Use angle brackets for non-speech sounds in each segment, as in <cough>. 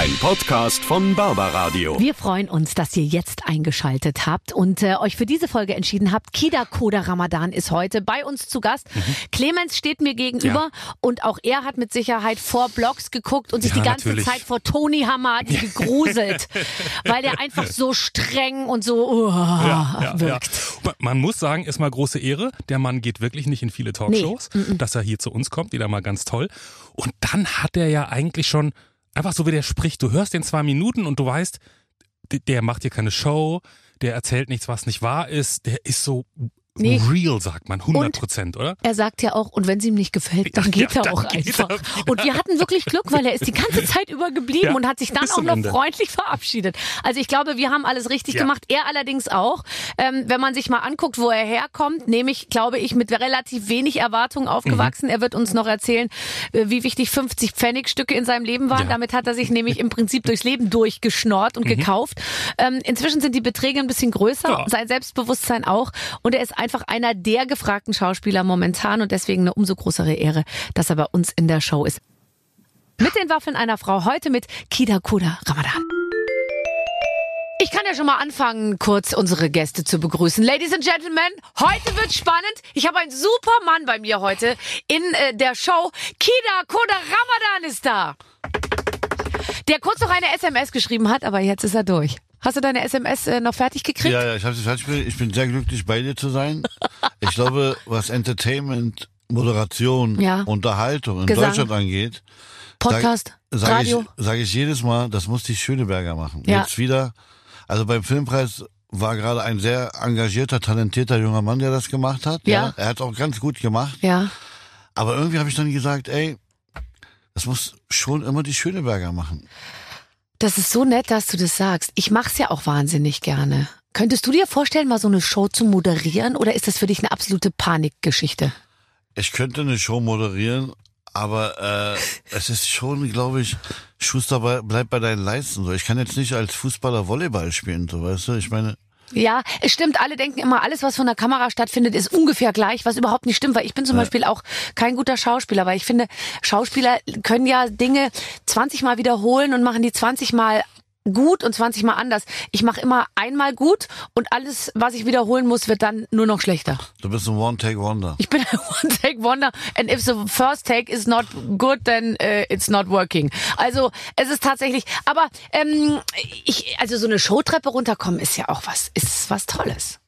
Ein Podcast von Barbaradio. Wir freuen uns, dass ihr jetzt eingeschaltet habt und äh, euch für diese Folge entschieden habt. Kida Koda Ramadan ist heute bei uns zu Gast. Mhm. Clemens steht mir gegenüber und auch er hat mit Sicherheit vor Blogs geguckt und sich Ja, die ganze natürlich. Zeit vor Tony Hamadi gegruselt, <laughs> weil der einfach so streng und so uh, wirkt. Ma- Man muss sagen, ist mal große Ehre. Der Mann geht wirklich nicht in viele Talkshows, dass er hier zu uns kommt, wieder mal ganz toll. Und dann hat er ja eigentlich schon, einfach so wie der spricht, du hörst den zwei Minuten und du weißt, der macht hier keine Show, der erzählt nichts, was nicht wahr ist, der ist so Nee. real, sagt man, 100 Prozent, oder? Er sagt ja auch, und wenn es ihm nicht gefällt, dann Ja, geht er dann auch geht einfach. er. Und wir hatten wirklich Glück, weil er ist die ganze Zeit über geblieben Ja, und hat sich dann auch noch Ende. freundlich verabschiedet. Also ich glaube, wir haben alles richtig Ja. gemacht. Er allerdings auch. Ähm, wenn man sich mal anguckt, wo er herkommt, nämlich, glaube ich, mit relativ wenig Erwartungen aufgewachsen. Mhm. Er wird uns noch erzählen, äh, wie wichtig 50 Pfennigstücke in seinem Leben waren. Ja. Damit hat er sich nämlich im Prinzip durchs Leben durchgeschnort und gekauft. Ähm, inzwischen sind die Beträge ein bisschen größer, Mhm. Ja. sein Selbstbewusstsein auch. Und er ist einfach einer der gefragten Schauspieler momentan und deswegen eine umso größere Ehre, dass er bei uns in der Show ist. Mit den Waffeln einer Frau heute mit Kida Kuda Ramadan. Ich kann ja schon mal anfangen, kurz unsere Gäste zu begrüßen. Ladies and Gentlemen, heute wird spannend. Ich habe einen super Mann bei mir heute in äh, der Show. Kida Koda Ramadan ist da. Der kurz noch eine SMS geschrieben hat, aber jetzt ist er durch. Hast du deine SMS äh, noch fertig gekriegt? Ja, ja, ich habe sie fertig. Ich bin sehr glücklich, bei dir zu sein. <laughs> Ich glaube, was Entertainment, Moderation, Ja. Unterhaltung in Gesang. Deutschland angeht, Podcast, sag Radio. ich, sag ich jedes Mal, das muss die Schöneberger machen. Ja. Jetzt wieder, also beim Filmpreis war gerade ein sehr engagierter, talentierter junger Mann, der das gemacht hat. Ja. Er hat auch ganz gut gemacht. Ja. Aber irgendwie habe ich dann gesagt, ey, das muss schon immer die Schöneberger machen. Das ist so nett, dass du das sagst. Ich mach's ja auch wahnsinnig gerne. Könntest du dir vorstellen, mal so eine Show zu moderieren oder ist das für dich eine absolute Panikgeschichte? Ich könnte eine Show moderieren, aber äh, es ist schon, glaube ich, Schuster bleib bei deinen Leisten. So, ich kann jetzt nicht als Fußballer Volleyball spielen, so weißt du. Ich meine, Ja, es stimmt. Alle denken immer, alles, was von der Kamera stattfindet, ist ungefähr gleich, was überhaupt nicht stimmt. Weil ich bin zum Beispiel auch kein guter Schauspieler, weil ich finde, Schauspieler können ja Dinge 20 Mal wiederholen und machen die 20 Mal gut und 20 Mal anders. Ich mache immer einmal gut und alles, was ich wiederholen muss, wird dann nur noch schlechter. du bist ein One-Take-Wonder. Ich bin ein <laughs> One-Take-Wonder and if the first take is not good, then uh, it's not working. Also es ist tatsächlich, aber ähm, ich, also so eine Showtreppe runterkommen ist ja auch was, ist was Tolles.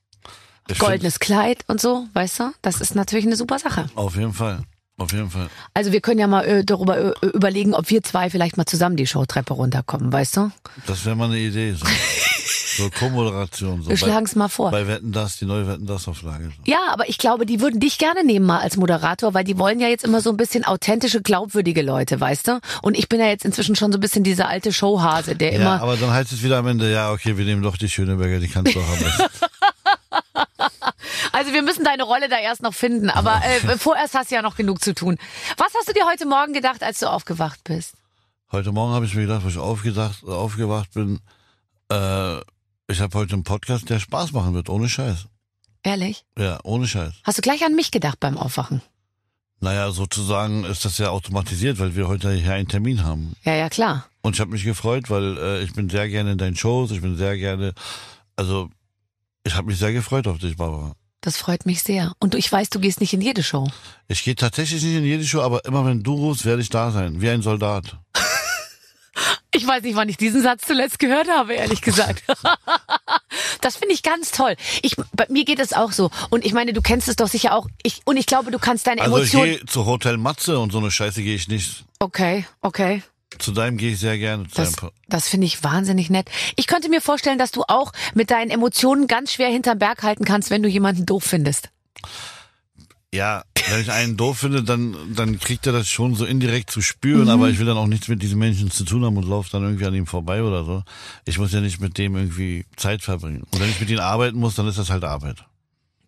Ich Goldenes Kleid und so, weißt du? Das ist natürlich eine super Sache. Auf jeden Fall. Auf jeden Fall. Also wir können ja mal äh, darüber äh, überlegen, ob wir zwei vielleicht mal zusammen die Showtreppe runterkommen, weißt du? Das wäre mal eine Idee. So, <laughs> so Co-Moderation. So Wir schlagen's mal vor. Bei Wetten das, die neue Wetten das Auflage. So. Ja, aber ich glaube, die würden dich gerne nehmen mal als Moderator, weil die wollen ja jetzt immer so ein bisschen authentische, glaubwürdige Leute, weißt du? Und ich bin ja jetzt inzwischen schon so ein bisschen dieser alte Showhase, der Ja, immer aber dann heißt es wieder am Ende, ja, okay, wir nehmen doch die Schöneberger, die kannst du auch am <laughs> Also wir müssen deine Rolle da erst noch finden, aber äh, <laughs> vorerst hast du ja noch genug zu tun. Was hast du dir heute Morgen gedacht, als du aufgewacht bist? Heute Morgen habe ich mir gedacht, wo ich aufgedacht, aufgewacht bin, äh, ich habe heute einen Podcast, der Spaß machen wird, ohne Scheiß. Ehrlich? Ja, ohne Scheiß. Hast du gleich an mich gedacht beim Aufwachen? Naja, sozusagen ist das ja automatisiert, weil wir heute hier einen Termin haben. Ja, ja, klar. Und ich habe mich gefreut, weil äh, ich bin sehr gerne in deinen Shows, ich bin sehr gerne, also ich habe mich sehr gefreut auf dich, Barbara. Das freut mich sehr. Und du, ich weiß, du gehst nicht in jede Show. Ich gehe tatsächlich nicht in jede Show, aber immer wenn du rufst, werde ich da sein, wie ein Soldat. <laughs> Ich weiß nicht, wann ich diesen Satz zuletzt gehört habe, ehrlich gesagt. <laughs> Das finde ich ganz toll. Ich, bei mir geht es auch so. Und ich meine, du kennst es doch sicher auch. Ich, und ich glaube, du kannst deine Also ich Emotionen. gehe zu Hotel Matze und so eine Scheiße gehe ich nicht. Okay, okay. Zu deinem gehe ich sehr gerne. Zu Das, deinem das finde ich wahnsinnig nett. Ich könnte mir vorstellen, dass du auch mit deinen Emotionen ganz schwer hinterm Berg halten kannst, wenn du jemanden doof findest. Ja, wenn ich einen doof finde, dann, dann kriegt er das schon so indirekt zu Mhm. spüren, aber ich will dann auch nichts mit diesen Menschen zu tun haben und laufe dann irgendwie an ihm vorbei oder so. Ich muss ja nicht mit dem irgendwie Zeit verbringen. Und wenn ich mit ihm arbeiten muss, dann ist das halt Arbeit.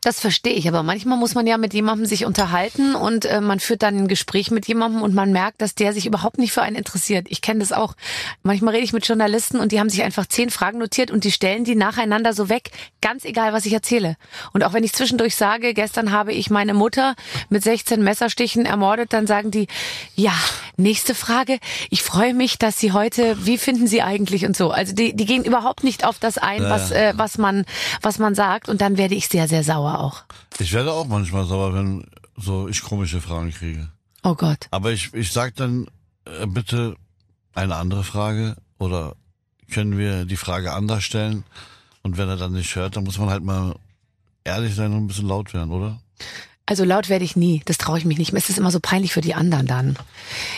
Das verstehe ich, aber manchmal muss man ja mit jemandem sich unterhalten und äh, man führt dann ein Gespräch mit jemandem und man merkt, dass der sich überhaupt nicht für einen interessiert. Ich kenne das auch. Manchmal rede ich mit Journalisten und die haben sich einfach zehn Fragen notiert und die stellen die nacheinander so weg, ganz egal, was ich erzähle. Und auch wenn ich zwischendurch sage, gestern habe ich meine Mutter mit 16 Messerstichen ermordet, dann sagen die, ja, nächste Frage. Ich freue mich, dass Sie heute, wie finden Sie eigentlich und so. Also die, die gehen überhaupt nicht auf das ein, was, äh, was man, was man sagt und dann werde ich sehr, sehr sauer auch. Ich werde auch manchmal sauer, wenn so ich komische Fragen kriege. Oh Gott. Aber ich, ich sag dann äh, bitte eine andere Frage oder können wir die Frage anders stellen? Und wenn er dann nicht hört, dann muss man halt mal ehrlich sein und ein bisschen laut werden, oder? Also laut werde ich nie. Das traue ich mich nicht mehr. Es ist immer so peinlich für die anderen dann.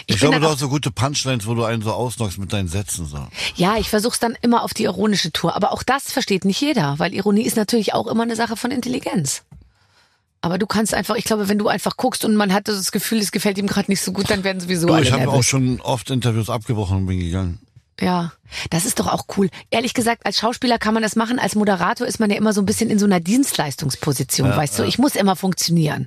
Ich, bin glaube, du hast so gute Punchlines, wo du einen so ausnockst mit deinen Sätzen. So. Ja, ich versuche es dann immer auf die ironische Tour. Aber auch das versteht nicht jeder, weil Ironie ist natürlich auch immer eine Sache von Intelligenz. Aber du kannst einfach, ich glaube, wenn du einfach guckst und man hat das Gefühl, es gefällt ihm gerade nicht so gut, dann werden sowieso Du, alle ich habe auch schon oft Interviews abgebrochen und bin gegangen. Ja, das ist doch auch cool. Ehrlich gesagt, als Schauspieler kann man das machen. Als Moderator ist man ja immer so ein bisschen in so einer Dienstleistungsposition, weißt du. Ich muss immer funktionieren.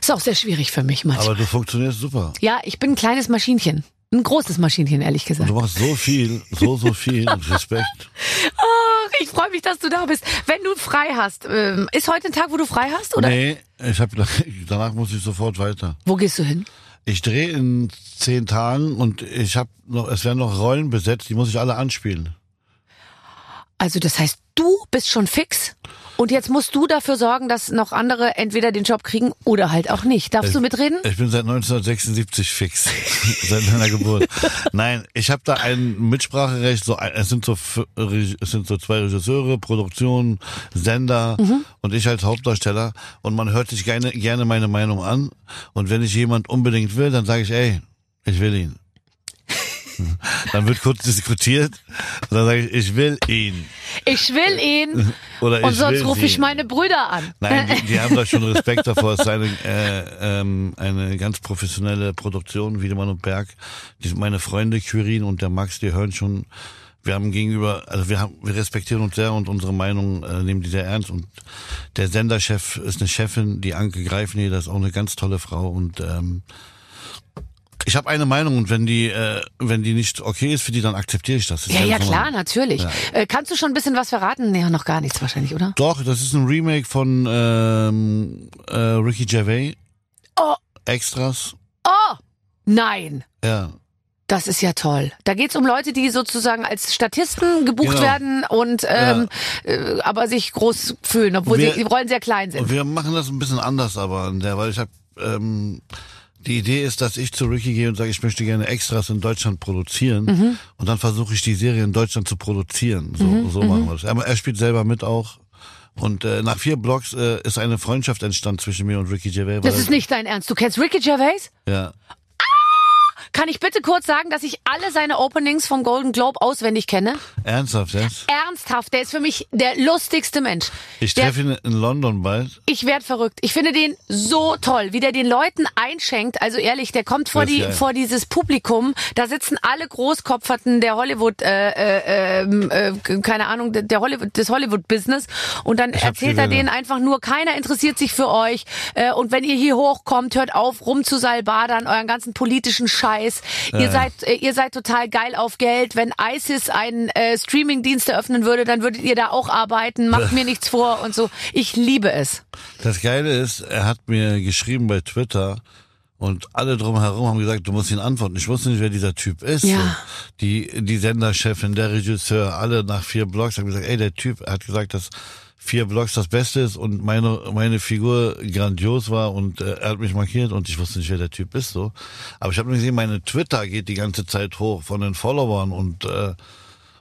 Ist auch sehr schwierig für mich manchmal. Aber du funktionierst super. ja, ich bin ein kleines Maschinchen. Ein großes Maschinchen, ehrlich gesagt. Du machst so viel, so, so viel. <laughs> Respekt. Ach, ich freue mich, dass du da bist. Wenn du frei hast, ähm, ist heute ein Tag, wo du frei hast, oder? Nee, ich hab, <laughs> danach muss ich sofort weiter. Wo gehst du hin? Ich drehe in zehn Tagen und ich habe noch, es werden noch Rollen besetzt, die muss ich alle anspielen. Also das heißt, du bist schon fix und jetzt musst du dafür sorgen, dass noch andere entweder den Job kriegen oder halt auch nicht. Darfst du mitreden? Ich bin seit 1976 fix, <laughs> seit meiner Geburt. Nein, ich habe da ein Mitspracherecht. So, es sind so es sind so zwei Regisseure, Produktion, Sender und ich als Hauptdarsteller. Und man hört sich gerne gerne meine Meinung an. Und wenn ich jemand unbedingt will, dann sage ich, ey, ich will ihn. <laughs> Dann wird kurz diskutiert. Und dann sage ich, ich will ihn. Ich will ihn <laughs> Oder und sonst rufe ich meine Brüder an. Nein, die, die haben da schon <laughs> Respekt davor. Es ist eine, äh, ähm, eine ganz professionelle Produktion, Wiedemann und Berg. Die, meine Freunde Quirin und der Max, die hören schon, wir haben gegenüber, also wir haben, wir respektieren uns sehr und unsere Meinung äh, nehmen die sehr ernst. Und der Senderchef ist eine Chefin, die Anke Greifneder ist auch eine ganz tolle Frau und ähm, ich habe eine Meinung und wenn die, äh, wenn die nicht okay ist für die, dann akzeptiere ich das. das Ja, ja, klar, natürlich. Äh, kannst du schon ein bisschen was verraten? Nee, noch gar nichts wahrscheinlich, oder? Doch, das ist ein Remake von ähm, äh, Ricky Gervais. Oh. Extras. Oh, nein. Ja. Das ist ja toll. Da geht's um Leute, die sozusagen als Statisten gebucht Genau. werden und ähm, äh, aber sich groß fühlen, obwohl Wir- sie, die Rollen sehr klein sind. Wir machen das ein bisschen anders, aber an der, weil ich habe ähm, die Idee ist, dass ich zu Ricky gehe und sage, ich möchte gerne Extras in Deutschland produzieren Mhm. und dann versuche ich die Serie in Deutschland zu produzieren. So, so machen wir das. Aber er spielt selber mit auch. Und äh, nach vier Blogs äh, ist eine Freundschaft entstanden zwischen mir und Ricky Gervais. Das ist nicht dein Ernst. Du kennst Ricky Gervais? Ja. Kann ich bitte kurz sagen, dass ich alle seine Openings vom Golden Globe auswendig kenne? Ernsthaft jetzt? Ernsthaft, der ist für mich der lustigste Mensch. Ich treffe ihn in London bald. ich werd verrückt. Ich finde den so toll, wie der den Leuten einschenkt. Also ehrlich, der kommt vor die geil. vor dieses Publikum. Da sitzen alle Großkopferten der Hollywood, äh, äh, ähm, äh, keine Ahnung, der- Hollywood, des Hollywood-Business. Und dann erzählt er denen einfach nur, keiner interessiert sich für euch. Äh, und wenn ihr hier hochkommt, hört auf, rum zu salbadern, euren ganzen politischen Scheiß. Ihr seid, äh, ihr seid total geil auf Geld. Wenn ISIS einen äh, Streaming-Dienst eröffnen würde, dann würdet ihr da auch arbeiten. Macht <laughs> mir nichts vor und so. Ich liebe es. Das Geile ist, er hat mir geschrieben bei Twitter und alle drumherum haben gesagt, du musst ihn antworten. Ich wusste nicht, wer dieser Typ ist. Ja. So. Die, die Senderchefin, der Regisseur, alle nach vier Blogs haben gesagt, ey, der Typ er hat gesagt, dass vier Blogs das Beste ist und meine, meine Figur grandios war und äh, er hat mich markiert und ich wusste nicht, wer der Typ ist. so. Aber ich habe gesehen, meine Twitter geht die ganze Zeit hoch von den Followern und äh,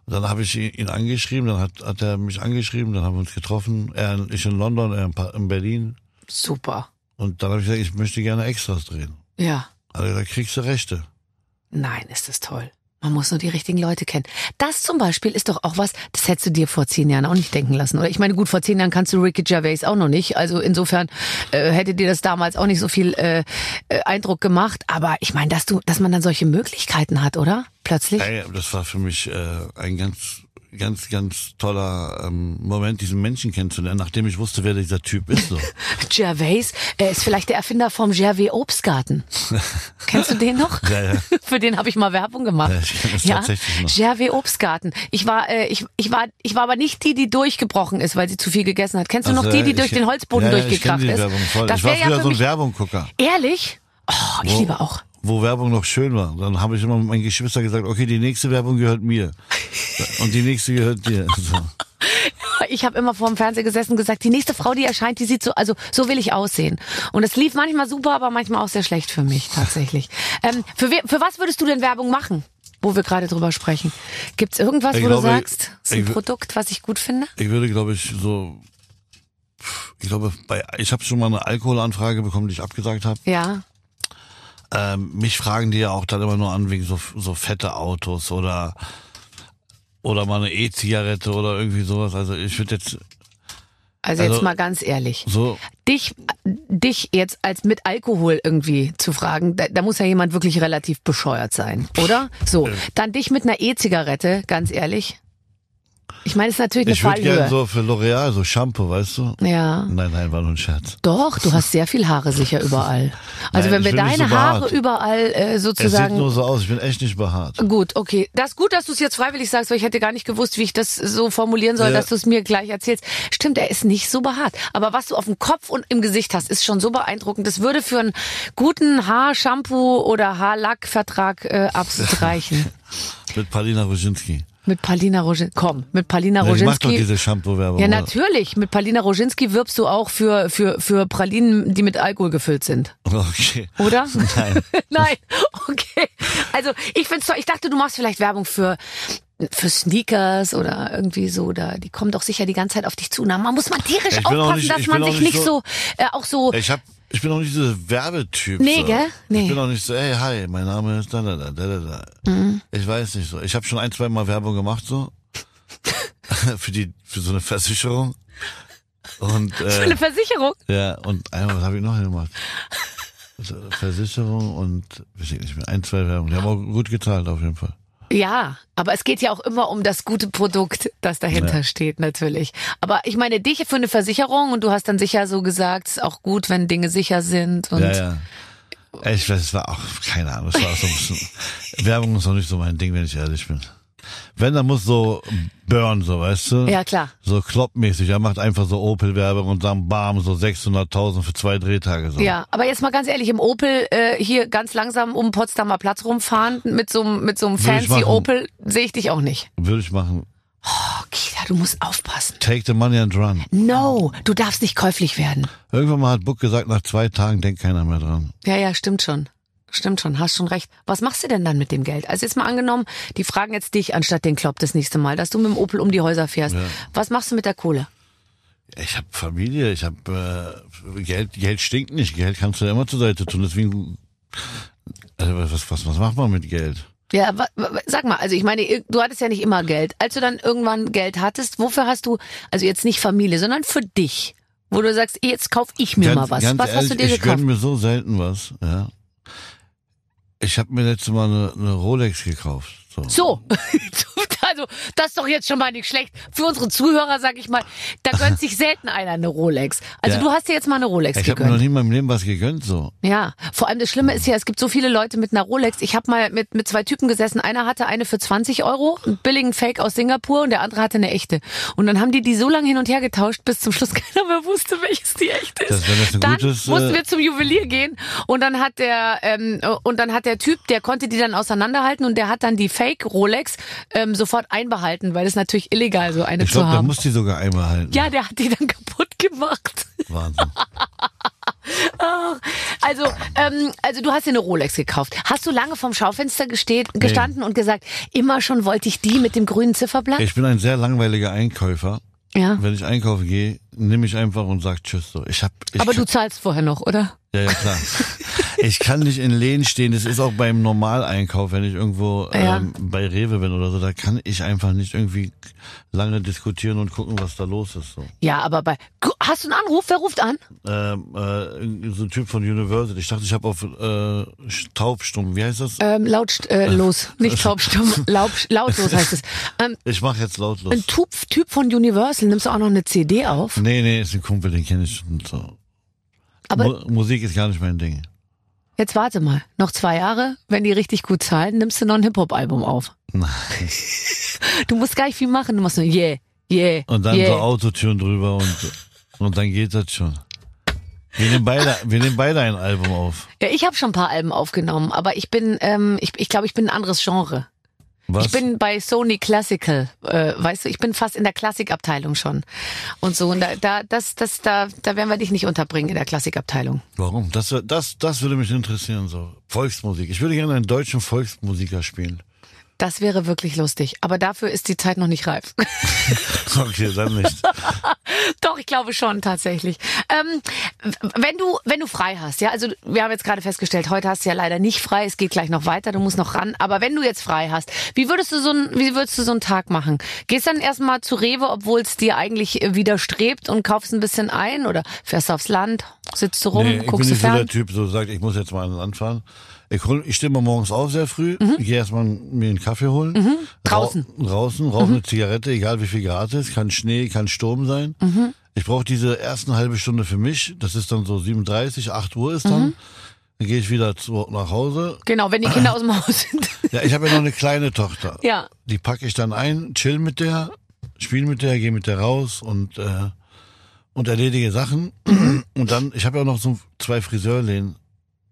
dann habe ich ihn angeschrieben, dann hat, hat er mich angeschrieben, dann haben wir uns getroffen. Er, ich in London, er in in Berlin. Super. Und dann habe ich gesagt, ich möchte gerne Extras drehen. Ja. Also da kriegst du Rechte. Nein, ist das toll. Man muss nur die richtigen Leute kennen. Das zum Beispiel ist doch auch was, das hättest du dir vor zehn Jahren auch nicht denken lassen. Oder ich meine, gut, vor zehn Jahren kannst du Ricky Gervais auch noch nicht. Also insofern äh, hätte dir das damals auch nicht so viel äh, äh, Eindruck gemacht. Aber ich meine, dass du, dass man dann solche Möglichkeiten hat, oder? Plötzlich. Ey, das war für mich äh, ein ganz, ganz, ganz toller ähm, Moment, diesen Menschen kennenzulernen, nachdem ich wusste, wer dieser Typ ist. So. <laughs> Gervais, er ist vielleicht der Erfinder vom Gervais Obstgarten. <laughs> Kennst du den noch? Ja, ja. <laughs> Für den habe ich mal Werbung gemacht. Ja, ich kenn das tatsächlich noch. Gervais Obstgarten. Ich war, äh, ich, ich war, ich war aber nicht die, die durchgebrochen ist, weil sie zu viel gegessen hat. Kennst du noch Also, die, die durch den Holzboden ja, ja, durchgekracht ich kenn die ist? Werbung voll. Das ich war ja früher so ein Werbunggucker. Ehrlich? Oh, ich Wo- liebe auch. Wo Werbung noch schön war. Dann habe ich immer mit meinen Geschwistern gesagt, okay, die nächste Werbung gehört mir. Und die nächste gehört dir. <laughs> So. Ich habe immer vor dem Fernseher gesessen und gesagt, die nächste Frau, die erscheint, die sieht so, also so will ich aussehen. Und es lief manchmal super, aber manchmal auch sehr schlecht für mich tatsächlich. ähm, für, we- für was würdest du denn Werbung machen? Wo wir gerade drüber sprechen. Gibt's irgendwas, Ich wo glaube, du sagst, ist ein ich Produkt, was ich gut finde? Ich würde, glaube ich, so. Ich glaube, bei, ich habe schon mal eine Alkoholanfrage bekommen, die ich abgesagt habe. Ja. Ähm, mich fragen die ja auch dann immer nur an wegen so, so fette Autos oder oder mal eine E-Zigarette oder irgendwie sowas. Also ich würde jetzt Also, jetzt Also- mal ganz ehrlich. so Dich, dich jetzt als mit Alkohol irgendwie zu fragen, da, da muss ja jemand wirklich relativ bescheuert sein, oder? So. Dann dich mit einer E-Zigarette, ganz ehrlich. Ich meine, es ist natürlich eine ich würde gerne Fallhöhe. so für L'Oreal so Shampoo, weißt du? ja. Nein, nein, war nur ein Scherz. Doch, du hast sehr viel Haare sicher überall. <laughs> Also Nein, wenn wir ich deine so Haare überall äh, Es sieht sozusagen. nur so aus, ich bin echt nicht behaart. Gut, okay. Das ist gut, dass du es jetzt freiwillig sagst, weil ich hätte gar nicht gewusst, wie ich das so formulieren soll, Ja. dass du es mir gleich erzählst. Stimmt, er ist nicht so behaart. Aber was du auf dem Kopf und im Gesicht hast, ist schon so beeindruckend. Das würde für einen guten Haarshampoo oder Haarlackvertrag äh, absolut <laughs> reichen. Mit Palina Roginski. Mit Palina Roginski. Komm, mit Palina Ja, ich mach doch Roginski. diese Shampoo-Werbung. Ja, oder? natürlich. Mit Palina Roginski wirbst du auch für, für, für Pralinen, die mit Alkohol gefüllt sind. Okay. Oder? <laughs> Nein. <laughs> Nein, okay. Also ich find's toll. Ich dachte, du machst vielleicht Werbung für für Sneakers oder irgendwie so. Da die kommen doch sicher die ganze Zeit auf dich zu. Na, man muss man tierisch Ja, aufpassen, nicht- dass man sich nicht nicht so, so- äh, auch so. Ich hab, ich bin auch nicht dieser Werbetyp. Nee, so. gell? Nee. Ich bin auch nicht so, hey, hi, mein Name ist da, da, da, da, da. Mhm. Ich weiß nicht so. Ich habe schon ein, zwei Mal Werbung gemacht so. <laughs> für die, für so eine Versicherung. Und, <laughs> Für eine äh, Versicherung. ja, und einmal, was habe ich noch gemacht? Also, Versicherung und, weiß ich nicht mehr, ein, zwei Werbung. Die haben auch gut gezahlt auf jeden Fall. Ja, aber es geht ja auch immer um das gute Produkt, das dahinter Ja. steht, natürlich. Aber ich meine, dich für eine Versicherung und du hast dann sicher so gesagt, es ist auch gut, wenn Dinge sicher sind und Ja, ja. Ich weiß, es war auch, keine Ahnung, es war auch so ein bisschen, <laughs> Werbung ist noch nicht so mein Ding, wenn ich ehrlich bin. Wenn, dann muss so Burn, so, weißt du? Ja, klar. So kloppmäßig. Er macht einfach so Opel-Werbung und dann bam, so 600.000 für zwei Drehtage. So. Ja, aber jetzt mal ganz ehrlich, im Opel äh, hier ganz langsam um Potsdamer Platz rumfahren mit so einem mit so einem fancy. Opel sehe ich dich auch nicht. Würde ich machen. Oh, Kida, du musst aufpassen. Take the money and run. No, du darfst nicht käuflich werden. Irgendwann mal hat Buck gesagt, nach zwei Tagen denkt keiner mehr dran. Ja, ja, stimmt schon. Stimmt schon, hast schon recht. Was machst du denn dann mit dem Geld? Also jetzt mal angenommen, die fragen jetzt dich anstatt den Klopp das nächste Mal, dass du mit dem Opel um die Häuser fährst. Ja. Was machst du mit der Kohle? Ich habe Familie, ich habe äh, Geld, Geld stinkt nicht. Geld kannst du ja immer zur Seite tun. Deswegen, also was, was, was macht man mit Geld? Ja, sag mal, also ich meine, du hattest ja nicht immer Geld. Als du dann irgendwann Geld hattest, wofür hast du, also jetzt nicht Familie, sondern für dich, wo du sagst, jetzt kauf ich mir mal was. ganz was hast du dir ich gekauft? gönn mir so selten was. Ja. Ich habe mir letztes Mal eine, eine Rolex gekauft. So. So, <laughs> also das ist doch jetzt schon mal nicht schlecht. Für unsere Zuhörer, sag ich mal, da gönnt sich selten einer eine Rolex. Also Ja. du hast dir jetzt mal eine Rolex Ich habe mir noch gegönnt. nie in meinem Leben was gegönnt. So. Ja, vor allem das Schlimme ist ja, es gibt so viele Leute mit einer Rolex. Ich habe mal mit, mit zwei Typen gesessen. Einer hatte eine für 20 Euro, einen billigen Fake aus Singapur und der andere hatte eine echte. Und dann haben die die so lange hin und her getauscht, bis zum Schluss <laughs> keiner mehr wusste, welches die echte ist. Das, wenn das ein dann gutes, mussten äh, wir zum Juwelier gehen und dann hat der ähm, und dann hat der Typ, der konnte die dann auseinanderhalten und der hat dann die Fake Rolex ähm, sofort einbehalten, weil es natürlich illegal so eine ich zu glaube, der haben. muss die sogar einmal halten. ja, der hat die dann kaputt gemacht. Wahnsinn. <laughs> Also, ähm, also du hast dir eine Rolex gekauft. Hast du lange vorm Schaufenster gesteht, gestanden und gesagt, immer schon wollte ich die mit dem grünen Zifferblatt? Ich bin ein sehr langweiliger Einkäufer. ja. Wenn ich einkaufen gehe, nehme ich einfach und sag Tschüss. So. Ich hab, ich Aber du zahlst vorher noch, oder? Ja, ja, klar. <laughs> Ich kann nicht in Läden stehen. Das ist auch beim Normaleinkauf, wenn ich irgendwo Ja. ähm, bei Rewe bin oder so. Da kann ich einfach nicht irgendwie lange diskutieren und gucken, was da los ist. So. Ja, aber bei. Hast du einen Anruf? Wer ruft an? Ähm, äh, so ein Typ von Universal. Ich dachte, ich habe auf äh, taubstumm. Wie heißt das? Ähm, laut, äh, los, <laughs> nicht taubstumm, laut, lautlos heißt es. Ähm, Ich mache jetzt lautlos. ein Typ, typ von Universal, nimmst du auch noch eine CD auf? Nee, nee, ist ein Kumpel, den kenne ich schon. So. Aber Mu Musik ist gar nicht mein Ding. Jetzt warte mal, noch zwei Jahre, wenn die richtig gut zahlen, nimmst du noch ein Hip-Hop-Album auf. Nein. Du musst gar nicht viel machen, du machst nur yeah, yeah, Und dann yeah. so Autotune drüber und, und dann geht das schon. Wir nehmen beide, wir nehmen beide ein Album auf. Ja, ich habe schon ein paar Alben aufgenommen, aber ich bin, ähm, ich, ich glaube, ich bin ein anderes Genre. Was? Ich bin bei Sony Classical, äh, weißt du, ich bin fast in der Klassikabteilung schon und so und da, da, das, das, da, da werden wir dich nicht unterbringen in der Klassikabteilung. Warum? Das, das, das würde mich interessieren, so. Volksmusik. Ich würde gerne einen deutschen Volksmusiker spielen. Das wäre wirklich lustig, aber dafür ist die Zeit noch nicht reif. <laughs> Okay, dann nicht. <laughs> Doch, ich glaube schon tatsächlich. Ähm, wenn du wenn du frei hast, ja, also wir haben jetzt gerade festgestellt, heute hast du ja leider nicht frei, es geht gleich noch weiter, du musst noch ran. Aber wenn du jetzt frei hast, wie würdest du so ein wie würdest du so einen Tag machen? Gehst dann erstmal zu Rewe, obwohl es dir eigentlich widerstrebt und kaufst ein bisschen ein oder fährst du aufs Land, sitzt du rum, nee, ich bin guckst du nicht so der fern? Typ, so sagt, ich muss jetzt mal an Land fahren. Ich, hol, ich stehe mal morgens auf sehr früh, gehe erstmal mir einen Kaffee holen. Mhm. Draußen. Mhm. Ra draußen, rauche eine Zigarette, egal wie viel Grad es ist. Kann Schnee, kann Sturm sein. Mhm. Ich brauche diese ersten halbe Stunde für mich. Das ist dann so 37, 8 Uhr ist dann. Mhm. Dann gehe ich wieder zu, nach Hause. Genau, wenn die Kinder aus dem Haus sind. <laughs> Ja, ich habe ja noch eine kleine Tochter. ja. Die packe ich dann ein, chill mit der, spiel mit der, gehe mit der raus und äh, und erledige Sachen. <clears throat> Und dann, ich habe ja auch noch so zwei Friseurläden.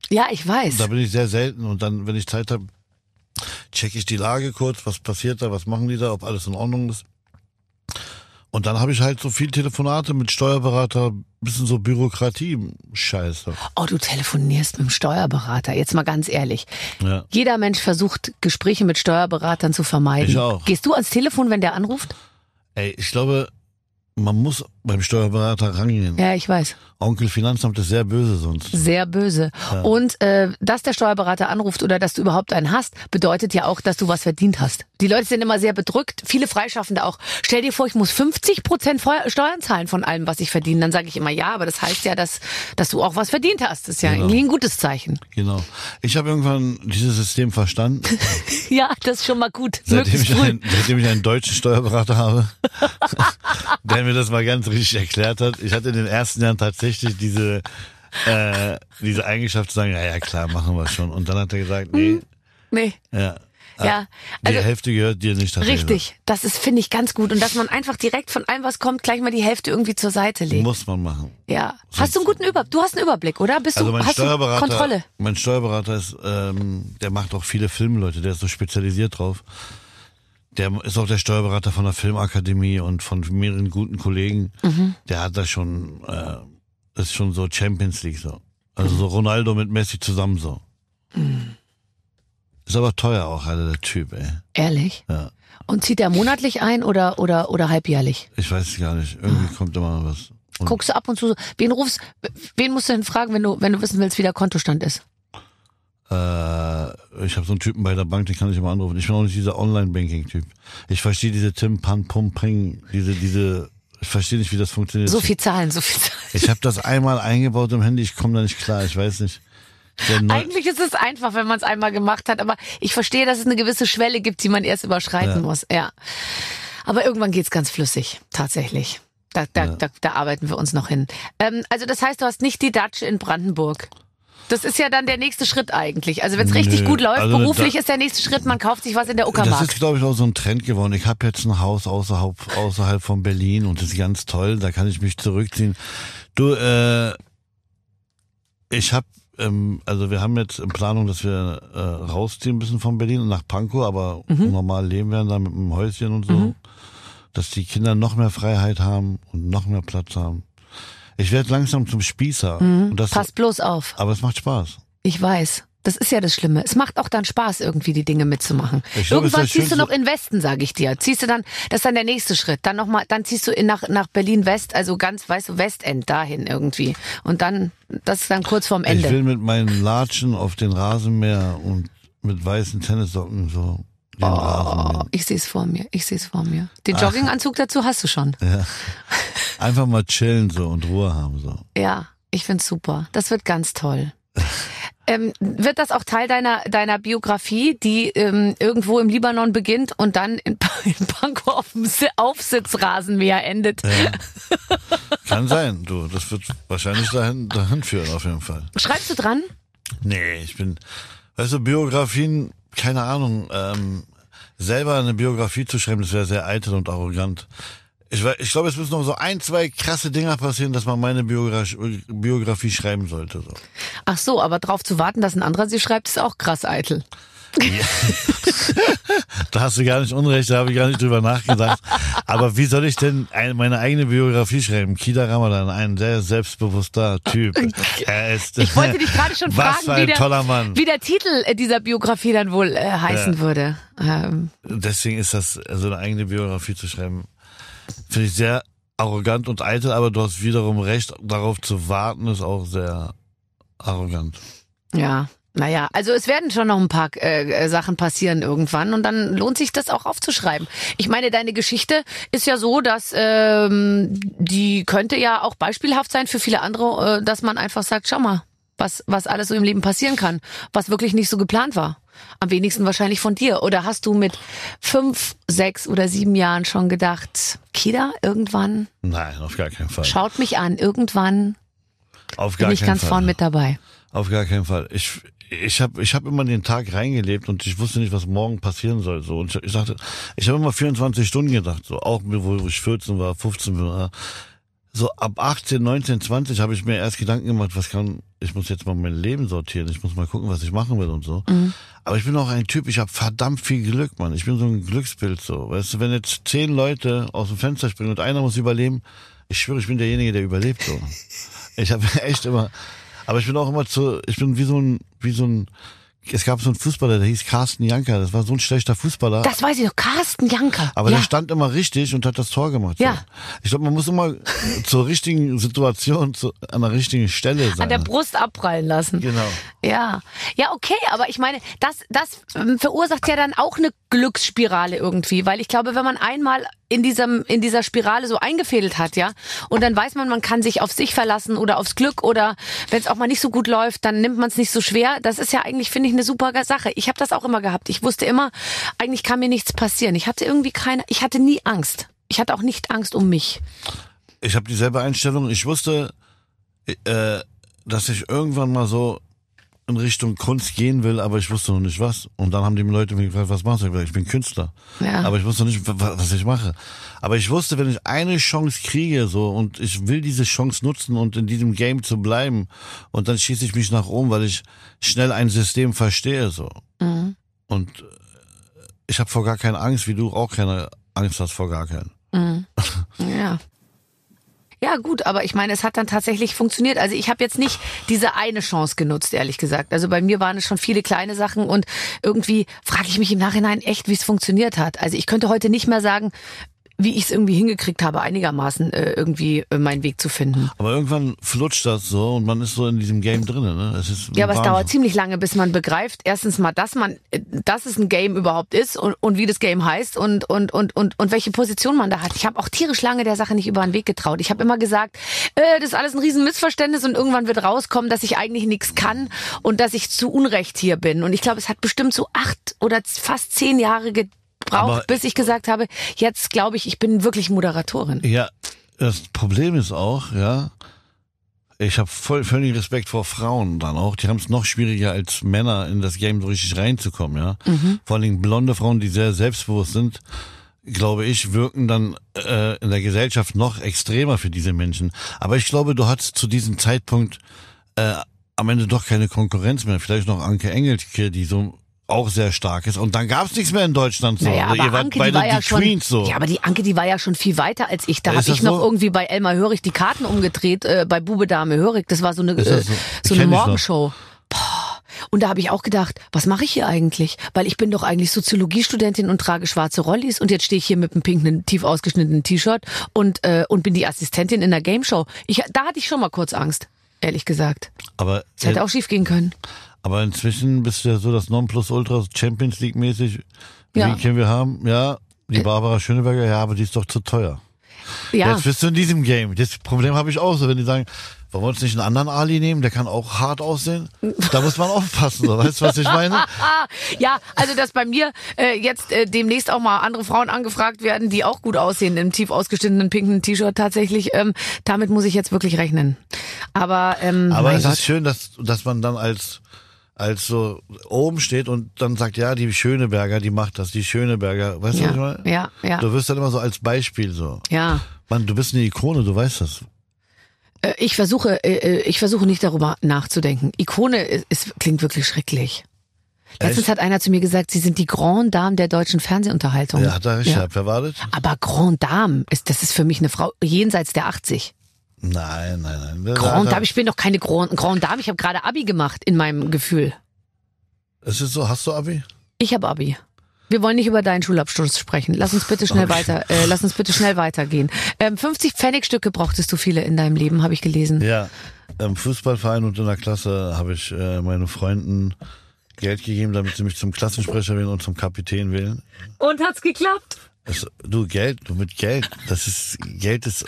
Ja, ich weiß. Da bin ich sehr selten und dann, wenn ich Zeit habe, checke ich die Lage kurz, was passiert da, was machen die da, ob alles in Ordnung ist. Und dann habe ich halt so viel Telefonate mit Steuerberater, bisschen so Bürokratie-Scheiße. Oh, du telefonierst mit dem Steuerberater. Jetzt mal ganz ehrlich. Ja. Jeder Mensch versucht, Gespräche mit Steuerberatern zu vermeiden. Ich auch. Gehst du ans Telefon, wenn der anruft? Ey, ich glaube, man muss beim Steuerberater rangehen. Ja, ich weiß. Onkel Finanzamt ist sehr böse sonst. Sehr böse. Und äh, dass der Steuerberater anruft oder dass du überhaupt einen hast, bedeutet ja auch, dass du was verdient hast. Die Leute sind immer sehr bedrückt, viele Freischaffende auch. Stell dir vor, ich muss 50 Prozent Steuern zahlen von allem, was ich verdiene. Dann sage ich immer ja, aber das heißt ja, dass, dass du auch was verdient hast. Das ist ja Genau. irgendwie ein gutes Zeichen. Genau. Ich habe irgendwann dieses System verstanden, <laughs> Ja, das ist schon mal gut. seitdem ich, einen, seitdem ich einen deutschen Steuerberater habe, <laughs> der mir das mal ganz richtig erklärt hat. Ich hatte in den ersten Jahren tatsächlich diese, äh, diese Eigenschaft zu sagen, ja, ja, klar, machen wir schon. Und dann hat er gesagt, nee, Nee. ja, Ja, die also Hälfte gehört dir nicht. richtig. Das ist, finde ich, ganz gut. Und dass man einfach direkt von allem, was kommt, gleich mal die Hälfte irgendwie zur Seite legt. Muss man machen. Ja. Hast du einen guten Überblick? Du hast einen Überblick, oder? Bist Also du, mein hast Steuerberater, Kontrolle? mein Steuerberater ist, ähm, der macht auch viele Filmleute, der ist so spezialisiert drauf. Der ist auch der Steuerberater von der Filmakademie und von mehreren guten Kollegen. Mhm. Der hat da schon, äh, ist schon so Champions League so. Also so Ronaldo mit Messi zusammen so. Mhm. Ist aber teuer auch, Alter, der Typ, ey. Ehrlich? Ja. Und zieht er monatlich ein oder, oder, oder halbjährlich? Ich weiß es gar nicht. Irgendwie kommt immer was. Und, Guckst du ab und zu, so- wen rufst, wen musst du denn fragen, wenn du, wenn du wissen willst, wie der Kontostand ist? Äh, ich habe so einen Typen bei der Bank, den kann ich immer anrufen. Ich bin auch nicht dieser Online-Banking-Typ. Ich verstehe diese Tim Pan Pum Pring, diese, diese, ich verstehe nicht, wie das funktioniert. So viel Zahlen, so viel Zahlen. Ich habe das einmal eingebaut im Handy, ich komme da nicht klar, ich weiß nicht. Eigentlich ist es einfach, wenn man es einmal gemacht hat, aber ich verstehe, dass es eine gewisse Schwelle gibt, die man erst überschreiten Ja. muss. Ja. Aber irgendwann geht's ganz flüssig, tatsächlich. Da, da, da, da arbeiten wir uns noch hin. Ähm, also das heißt, du hast nicht die Datsche in Brandenburg. Das ist ja dann der nächste Schritt eigentlich. Also wenn es richtig gut läuft, also beruflich da- ist der nächste Schritt, man kauft sich was in der das Uckermark. ist, glaube ich, auch so ein Trend geworden. Ich habe jetzt ein Haus außerhalb, außerhalb von Berlin und das ist ganz toll, da kann ich mich zurückziehen. Du, äh, ich habe, ähm, also wir haben jetzt in Planung, dass wir äh, rausziehen bisschen von Berlin und nach Pankow, aber Mhm. normal leben werden da mit einem Häuschen und so. Dass die Kinder noch mehr Freiheit haben und noch mehr Platz haben. Ich werde langsam zum Spießer. Und das, Pass bloß auf. aber es macht Spaß. Ich weiß. Das ist ja das Schlimme. Es macht auch dann Spaß, irgendwie die Dinge mitzumachen. Ich Irgendwann ziehst du noch in Westen, sage ich dir. Ziehst du dann, das ist dann der nächste Schritt. Dann noch mal, dann ziehst du in, nach, nach Berlin West, also ganz, weißt du, Westend dahin irgendwie. Und dann, das ist dann kurz vorm Ich Ende. will mit meinen Latschen auf den Rasenmäher und mit weißen Tennissocken so Oh, ich sehe es vor mir. Ich sehe es vor mir. Den Jogginganzug dazu hast du schon. Ja. <laughs> Einfach mal chillen so und Ruhe haben so. Ja, ich find's super. Das wird ganz toll. Ähm, wird das auch Teil deiner deiner Biografie, die ähm, irgendwo im Libanon beginnt und dann in, in Pankow auf dem Si- Aufsitzrasenmäher endet? Kann sein, du. Das wird wahrscheinlich dahin, dahin führen auf jeden Fall. Schreibst du dran? Nee, ich bin, weißt du, Biografien, keine Ahnung, ähm, selber eine Biografie zu schreiben, das wäre sehr eitel und arrogant. Ich, ich glaube, es müssen noch so ein, zwei krasse Dinger passieren, dass man meine Biografie, Biografie schreiben sollte. So. Ach so, aber drauf zu warten, dass ein anderer sie schreibt, ist auch krass eitel. <laughs> Da hast du gar nicht Unrecht, da habe ich gar nicht drüber nachgedacht. Aber wie soll ich denn ein, meine eigene Biografie schreiben? Kida Ramadan, ein sehr selbstbewusster Typ. Er ist, Ich wollte dich gerade schon <laughs> fragen, wie, der, wie der Titel äh, dieser Biografie dann wohl äh, heißen Ja. würde. Ähm, Deswegen ist das, so eine eigene Biografie zu schreiben, finde ich sehr arrogant und eitel, aber du hast wiederum recht, darauf zu warten, ist auch sehr arrogant. Ja, naja, also es werden schon noch ein paar äh, äh, Sachen passieren irgendwann und dann lohnt sich das auch aufzuschreiben. Ich meine, deine Geschichte ist ja so, dass ähm, die könnte ja auch beispielhaft sein für viele andere, äh, dass man einfach sagt, schau mal, was, was alles so im Leben passieren kann, was wirklich nicht so geplant war. Am wenigsten wahrscheinlich von dir. Oder hast du mit fünf, sechs oder sieben Jahren schon gedacht, Kida, irgendwann Nein, auf gar keinen Fall. schaut mich an, irgendwann auf bin gar ich keinen ganz Fall. vorn mit dabei. Auf gar keinen Fall. Ich ich habe ich hab immer den Tag reingelebt und ich wusste nicht, was morgen passieren soll. So und ich, ich dachte, ich habe immer 24 Stunden gedacht, so auch wo ich 14 war, 15 war. So ab 18, 19, 20 habe ich mir erst Gedanken gemacht, was kann ich muss jetzt mal mein Leben sortieren, ich muss mal gucken, was ich machen will und so. Aber ich bin auch ein Typ, ich habe verdammt viel Glück, Mann. Ich bin so ein Glücksbild so. Weißt du, wenn jetzt zehn Leute aus dem Fenster springen und einer muss überleben, ich schwöre, ich bin derjenige, der überlebt so. Ich habe <laughs> echt immer, aber ich bin auch immer zu, ich bin wie so ein, wie so ein, es gab so einen Fußballer, der hieß Carsten Janker, das war so ein schlechter Fußballer. Das weiß ich doch, Carsten Janker. aber ja. der stand immer richtig und hat das Tor gemacht. so. Ja. Ich glaube, man muss immer zur richtigen Situation, zu, an der richtigen Stelle sein. an der Brust abprallen lassen. Genau. Ja, ja, okay, aber ich meine, das, das ähm, verursacht ja dann auch eine Glücksspirale irgendwie, weil ich glaube, wenn man einmal in diesem in dieser Spirale so eingefädelt hat, ja, und dann weiß man, man kann sich auf sich verlassen oder aufs Glück oder wenn es auch mal nicht so gut läuft, dann nimmt man es nicht so schwer. Das ist ja eigentlich finde ich eine super Sache. Ich habe das auch immer gehabt. Ich wusste immer, eigentlich kann mir nichts passieren. Ich hatte irgendwie keine, ich hatte nie Angst. Ich hatte auch nicht Angst um mich. Ich habe dieselbe Einstellung. Ich wusste, äh, dass ich irgendwann mal so in Richtung Kunst gehen will, aber ich wusste noch nicht was. Und dann haben die Leute mich gefragt, was machst du? Ich gesagt, ich bin Künstler. Ja. Aber ich wusste noch nicht, wa- was ich mache. Aber ich wusste, wenn ich eine Chance kriege, so, und ich will diese Chance nutzen und in diesem Game zu bleiben, und dann schieße ich mich nach oben, weil ich schnell ein System verstehe, so. Mhm. Und äh, ich habe vor gar keine Angst, wie du auch keine Angst hast vor gar keinen. <laughs> Ja. Ja, gut, aber ich meine, es hat dann tatsächlich funktioniert. Also ich habe jetzt nicht diese eine Chance genutzt, ehrlich gesagt. Also bei mir waren es schon viele kleine Sachen und irgendwie frage ich mich im Nachhinein echt, wie es funktioniert hat. Also ich könnte heute nicht mehr sagen, wie ich es irgendwie hingekriegt habe, einigermaßen äh, irgendwie äh, meinen Weg zu finden. Aber irgendwann flutscht das so und man ist so in diesem Game drinnen. Ne? Es ist Ja, aber es dauert ziemlich lange, bis man begreift, erstens mal, dass man, äh, dass es ein Game überhaupt ist und, und wie das Game heißt und, und, und, und, und welche Position man da hat. Ich habe auch tierisch lange der Sache nicht über den Weg getraut. Ich habe immer gesagt, äh, das ist alles ein riesen Missverständnis und irgendwann wird rauskommen, dass ich eigentlich nichts kann und dass ich zu Unrecht hier bin. Und ich glaube, es hat bestimmt so acht oder fast zehn Jahre gebraucht, bis ich gesagt habe, jetzt glaube ich, ich bin wirklich Moderatorin. Ja, das Problem ist auch, ja, ich habe voll völlig Respekt vor Frauen dann auch. Die haben es noch schwieriger als Männer in das Game so richtig reinzukommen, ja. Mhm. Vor allem blonde Frauen, die sehr selbstbewusst sind, glaube ich, wirken dann äh, in der Gesellschaft noch extremer für diese Menschen. Aber ich glaube, du hattest zu diesem Zeitpunkt äh, am Ende doch keine Konkurrenz mehr. Vielleicht noch Anke Engelke, die so auch sehr stark ist. Und dann gab's nichts mehr in Deutschland so. Naja, Also aber ihr wart Anke, beide die war ja die schon, Queens so. ja, aber die Anke, die war ja schon viel weiter als ich. Da habe ich noch so? irgendwie bei Elmar Hörig die Karten umgedreht, äh, bei Bube Dame Hörig. Das war so eine, äh, so? so eine. Morgenshow. Und da habe ich auch gedacht, was mache ich hier eigentlich? Weil ich bin doch eigentlich Soziologiestudentin und trage schwarze Rollis und jetzt stehe ich hier mit einem pinken, tief ausgeschnittenen T-Shirt und, äh, und bin die Assistentin in der Game Show. Ich, da hatte ich schon mal kurz Angst, ehrlich gesagt. Aber, Es hätte auch schief gehen können. Aber inzwischen bist du ja so das Nonplusultra Champions League mäßig. Ja. Wie können wir haben? Ja, die Barbara Schöneberger, ja, aber die ist doch zu teuer. Ja. Jetzt bist du in diesem Game. Das Problem habe ich auch so, wenn die sagen, wollen wir uns nicht einen anderen Ali nehmen, der kann auch hart aussehen. Da muss man aufpassen, so. weißt du, was ich meine? <laughs> Ja, also dass bei mir äh, jetzt äh, demnächst auch mal andere Frauen angefragt werden, die auch gut aussehen im tief ausgeschnittenen pinken T-Shirt tatsächlich. Ähm, damit muss ich jetzt wirklich rechnen. Aber, ähm, Aber es Gott. ist schön, dass, dass man dann als, als so oben steht und dann sagt, ja, die Schöneberger, die macht das, die Schöneberger. Weißt du, was ich ja, meine? ja, ja, Du wirst dann immer so als Beispiel so. ja. Mann, du bist eine Ikone, du weißt das. Äh, Ich versuche, äh, äh, ich versuche nicht darüber nachzudenken. Ikone ist, ist, klingt wirklich schrecklich. Letztens Echt? hat einer zu mir gesagt, Sie sind die Grand Dame der deutschen Fernsehunterhaltung. Ja, hat er recht Ja. das? Aber Grand Dame, ist, das ist für mich eine Frau jenseits der 80. Nein, nein, nein. Grand Dame, ich bin doch keine Grand, Grand Dame, ich habe gerade Abi gemacht in meinem Gefühl. Es ist so, hast du Abi? Ich habe Abi. Wir wollen nicht über deinen Schulabschluss sprechen. Lass uns bitte schnell Okay. weiter, äh, lass uns bitte schnell weitergehen. Ähm, 50 Pfennigstücke brauchtest du viele in deinem Leben, habe ich gelesen. Ja. Im Fußballverein und in der Klasse habe ich äh, meinen Freunden Geld gegeben, damit sie mich zum Klassensprecher wählen und zum Kapitän wählen. Und hat's geklappt? Es, du, Geld, du mit Geld, das ist, Geld ist,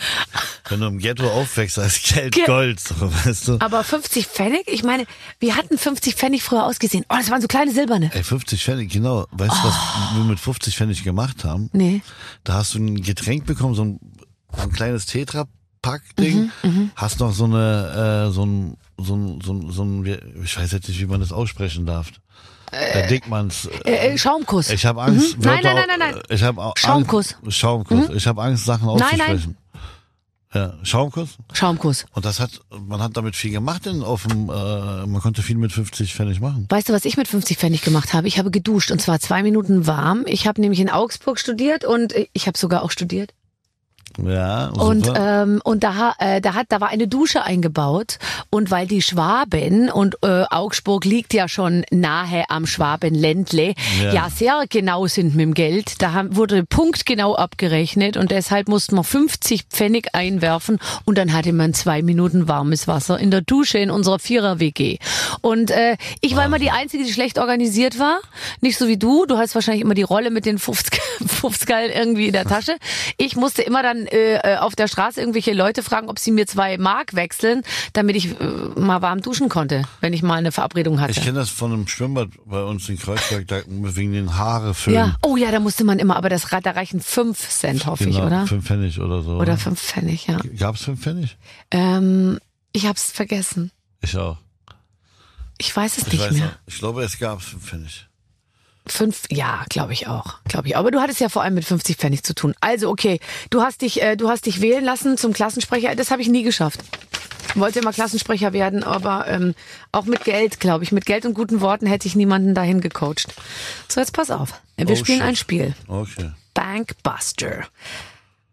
wenn du im Ghetto aufwächst, ist Geld Ge- Gold, so, weißt du? Aber 50 Pfennig? Ich meine, wie hatten 50 Pfennig früher ausgesehen? Oh, das waren so kleine silberne. Ey, 50 Pfennig, genau. Weißt du, was wir mit 50 Pfennig gemacht haben? Nee. Da hast du ein Getränk bekommen, so ein, so ein kleines Tetra-Pack-Ding. Mhm, hast noch so eine, äh, so ein, so ein, so ein, so ein, ich weiß jetzt nicht, wie man das aussprechen darf. Äh, Dickmanns. Äh, äh, Schaumkuss. Ich habe Angst. Mhm. Nein, nein, nein, nein, au- Ich habe auch Schaumkuss. Mhm. Angst, Schaumkuss. Ich habe Angst, Sachen Nein, nein. auszusprechen. Ja, Schaumkuss. Schaumkuss. Und das hat, man hat damit viel gemacht denn auf dem, äh, man konnte viel mit 50 Pfennig machen. Weißt du, was ich mit 50 Pfennig gemacht habe? Ich habe geduscht und zwar zwei Minuten warm. Ich habe nämlich in Augsburg studiert und ich habe sogar auch studiert. Ja, Und ähm, und da äh, da hat da war eine Dusche eingebaut und weil die Schwaben und äh, Augsburg liegt ja schon nahe am Schwabenländle ja. Ja. sehr genau sind mit dem Geld, da haben, wurde punktgenau abgerechnet und deshalb mussten wir 50 Pfennig einwerfen und dann hatte man zwei Minuten warmes Wasser in der Dusche in unserer Vierer WG und äh, ich war immer die einzige, die schlecht organisiert war, nicht so wie du. Du hast wahrscheinlich immer die Rolle mit den 50 50 <laughs> irgendwie in der Tasche. Ich musste immer dann äh, äh, auf der Straße irgendwelche Leute fragen, ob sie mir zwei Mark wechseln, damit ich äh, mal warm duschen konnte, wenn ich mal eine Verabredung hatte. Ich kenne das von einem Schwimmbad bei uns in Kreuzberg, da, wegen den Haare füllen. ja, oh ja, da musste man immer, aber das da reichen fünf Cent, hoffe ich, Genau, oder? Fünf Pfennig oder so. Oder fünf Pfennig, ja. Gab's fünf Pfennig? Ähm, ich hab's vergessen. Ich auch. Ich weiß es Ich nicht weiß mehr. auch. Ich glaube, es gab fünf Pfennig. Fünf, ja, glaube ich auch, glaube ich. Aber du hattest ja vor allem mit 50 Pfennig zu tun. Also okay, du hast dich, äh, du hast dich wählen lassen zum Klassensprecher. Das habe ich nie geschafft. Wollte immer Klassensprecher werden, aber ähm, auch mit Geld, glaube ich, mit Geld und guten Worten hätte ich niemanden dahin gecoacht. So jetzt pass auf, wir Oh, spielen shit. ein Spiel. Okay. Bankbuster.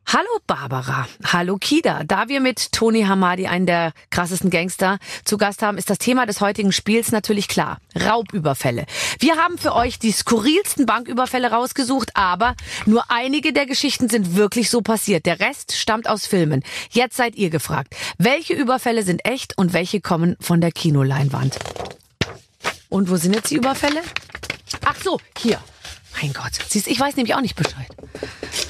Hallo Barbara, hallo Kida. Da wir mit Tony Hamadi einen der krassesten Gangster zu Gast haben, ist das Thema des heutigen Spiels natürlich klar. Raubüberfälle. Wir haben für euch die skurrilsten Banküberfälle rausgesucht, aber nur einige der Geschichten sind wirklich so passiert. Der Rest stammt aus Filmen. Jetzt seid ihr gefragt. Welche Überfälle sind echt und welche kommen von der Kinoleinwand? Und wo sind jetzt die Überfälle? Ach so, hier. Mein Gott. Siehst, ich weiß nämlich auch nicht Bescheid.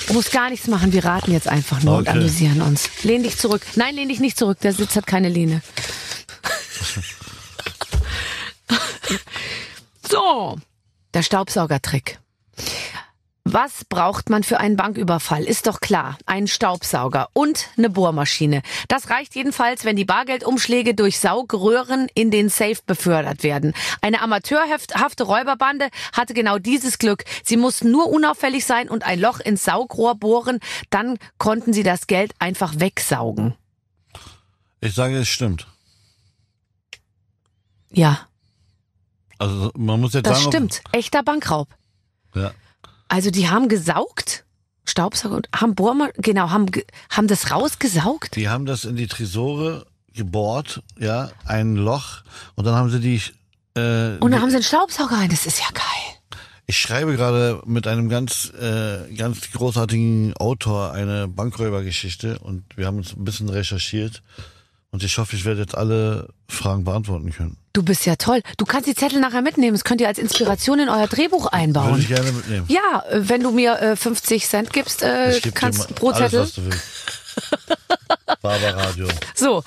Du musst gar nichts machen. Wir raten jetzt einfach nur und Okay. amüsieren uns. Lehn dich zurück. Nein, lehn dich nicht zurück. Der Sitz hat keine Lehne. <laughs> so. Der Staubsaugertrick. Was braucht man für einen Banküberfall? Ist doch klar. Ein Staubsauger und eine Bohrmaschine. Das reicht jedenfalls, wenn die Bargeldumschläge durch Saugröhren in den Safe befördert werden. Eine amateurhafte Räuberbande hatte genau dieses Glück. Sie mussten nur unauffällig sein und ein Loch ins Saugrohr bohren. Dann konnten sie das Geld einfach wegsaugen. Ich sage, es stimmt. Ja, Also man muss jetzt das sagen, ob- stimmt. Echter Bankraub. Ja. Also die haben gesaugt, Staubsauger und haben Bohrma genau, haben, haben das rausgesaugt. Die haben das in die Tresore gebohrt, ja, ein Loch, und dann haben sie die Äh, Und da haben sie einen Staubsauger rein. Das ist ja geil. ich schreibe gerade mit einem ganz, äh, ganz großartigen Autor eine Bankräubergeschichte und wir haben uns ein bisschen recherchiert und ich hoffe, ich werde jetzt alle Fragen beantworten können. Du bist ja toll. Du kannst die Zettel nachher mitnehmen. Das könnt ihr als Inspiration in euer Drehbuch Würde einbauen. ich gerne mitnehmen. Ja, wenn du mir äh, 50 Cent gibst, äh, geb kannst pro alles, Zettel. was du willst. Barbaradio. So.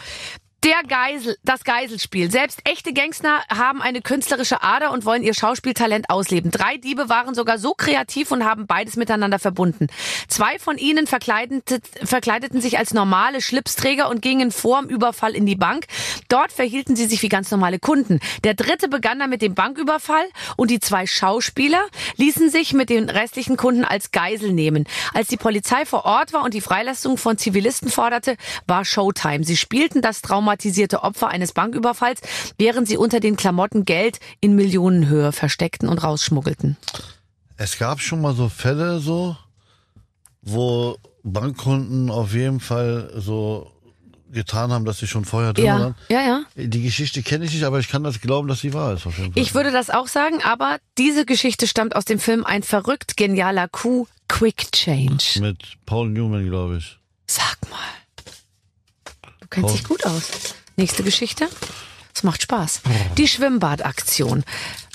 Der Geisel, das Geiselspiel. Selbst echte Gangster haben eine künstlerische Ader und wollen ihr Schauspieltalent ausleben. Drei Diebe waren sogar so kreativ und haben beides miteinander verbunden. Zwei von ihnen verkleideten, verkleideten sich als normale Schlipsträger und gingen vorm Überfall in die Bank. Dort verhielten sie sich wie ganz normale Kunden. Der dritte begann dann mit dem Banküberfall und die zwei Schauspieler ließen sich mit den restlichen Kunden als Geisel nehmen. Als die Polizei vor Ort war und die Freilassung von Zivilisten forderte, war Showtime. Sie spielten das traumatisierte Opfer eines Banküberfalls, während sie unter den Klamotten Geld in Millionenhöhe versteckten und rausschmuggelten. Es gab schon mal so Fälle so, wo Bankkunden auf jeden Fall so getan haben, dass sie schon vorher drin Ja, waren. ja, ja. Die Geschichte kenne ich nicht, aber ich kann das glauben, dass sie wahr ist. Ich würde das auch sagen, aber diese Geschichte stammt aus dem Film Ein verrückt genialer Coup, Quick Change. Mit Paul Newman, glaube ich. Sag mal. Paul. dich gut aus. Nächste Geschichte. Es macht Spaß. Die Schwimmbadaktion.